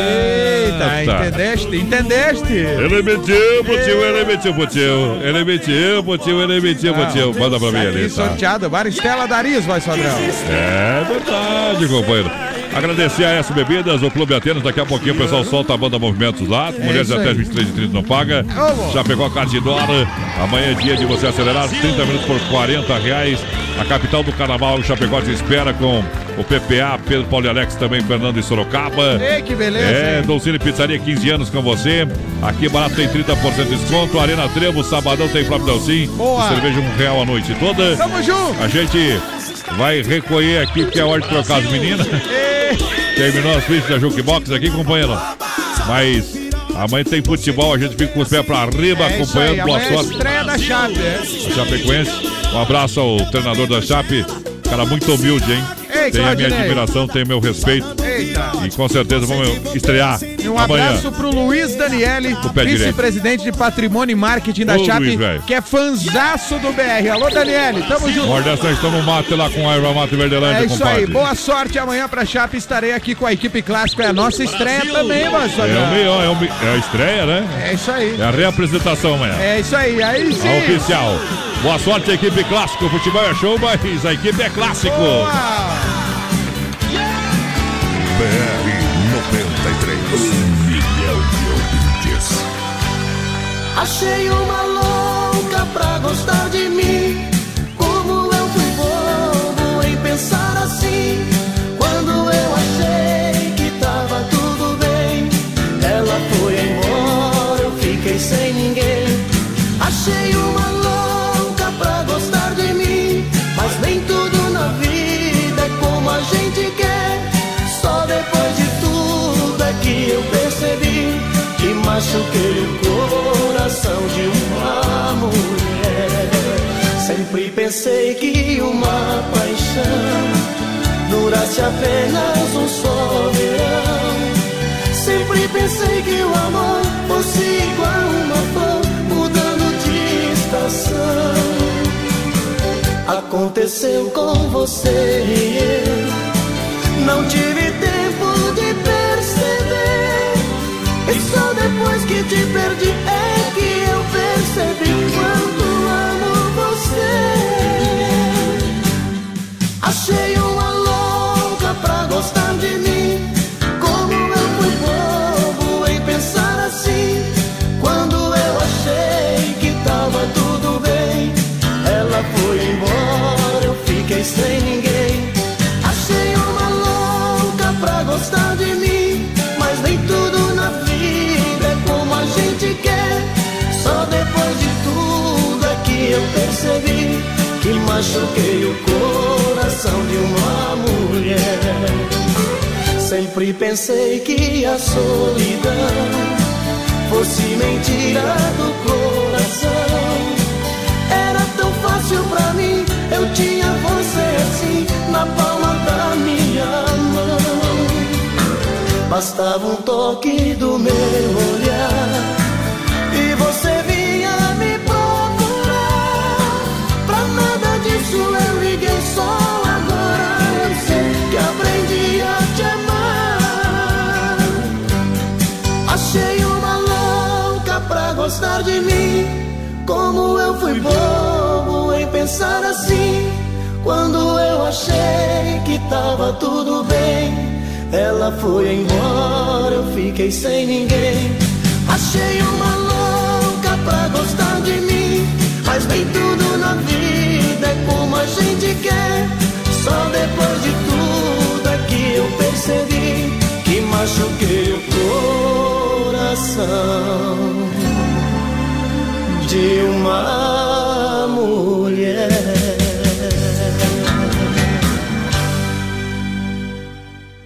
Eita, tá. entendeste? Entendeste? Ele mentiu, putinho, ele mentiu, putinho. Ele mentiu, putinho, ele mentiu, putinho. Manda pra mim ali, tá? sorteado, Maristela Daris, vai padrão. É verdade, companheiro. Agradecer a S Bebidas, o Clube Atenas. Daqui a pouquinho o pessoal solta a banda Movimentos lá. Mulheres isso até aí. 23 e 30 não paga. Já pegou a Cardidor. Amanhã é dia de você acelerar. 30 minutos por 40 reais. A capital do carnaval, Chapecó, te espera com o PPA, Pedro Paulo e Alex, também Fernando e Sorocaba. Ei, que beleza, É? Dolcine Pizzaria, 15 anos com você. Aqui barato tem 30% de desconto. Arena Trevo, sabadão tem próprio Dolcine. Boa. Cerveja um real a noite toda. Tamo junto. A gente vai recolher aqui, porque é hora de trocar as meninas. Terminou as fichas da Jukebox aqui, companheiro. Mas amanhã tem futebol, a gente fica com os pés pra riba, É isso aí, acompanhando. Boa é sorte. estreia da Chape, é? A Chapecoense. Um abraço ao treinador da Chape. Cara muito humilde, hein? Ei, tem a minha admiração, tem meu respeito. Eita. E com certeza vamos estrear E um amanhã. abraço pro Luiz Daniele, vice-presidente de patrimônio e marketing da Ô, Chape, Luiz, que é fanzaço do BR. Alô, Daniele, tamo junto. Nós estamos mate lá com a Erva Mate Verdelândia, É isso compadre. aí, boa sorte amanhã pra Chape. Estarei aqui com a equipe clássica. É a nossa estreia também, mas É, o meio, é, o é a estreia, né? É isso aí. É a reapresentação amanhã. É isso aí, aí sim. A oficial. Boa sorte, equipe clássico. O futebol é show, mas a equipe é clássico. BR 93. Um milhão de ouvintes. Achei uma louca pra gostar de mim. Como eu fui bobo em pensar assim. Quando eu achei que tava tudo bem, ela foi embora, eu fiquei sem ninguém. Achei uma machuquei o coração de uma mulher. Sempre pensei que uma paixão durasse apenas um só verão. Sempre pensei que o amor fosse igual uma flor mudando de estação. Aconteceu com você e eu não tive E só depois que te perdi é que eu percebi quanto amo você. Achei uma louca pra gostar de mim. Machuquei o coração de uma mulher. Sempre pensei que a solidão fosse mentira do coração. Era tão fácil pra mim, eu tinha você assim na palma da minha mão. Bastava um toque do meu olhar gostar de mim. Como eu fui bobo em pensar assim. Quando eu achei que tava tudo bem, ela foi embora, eu fiquei sem ninguém. Achei uma louca pra gostar de mim, mas nem tudo na vida é como a gente quer. Só depois de tudo é que eu percebi que machuquei o coração de uma mulher.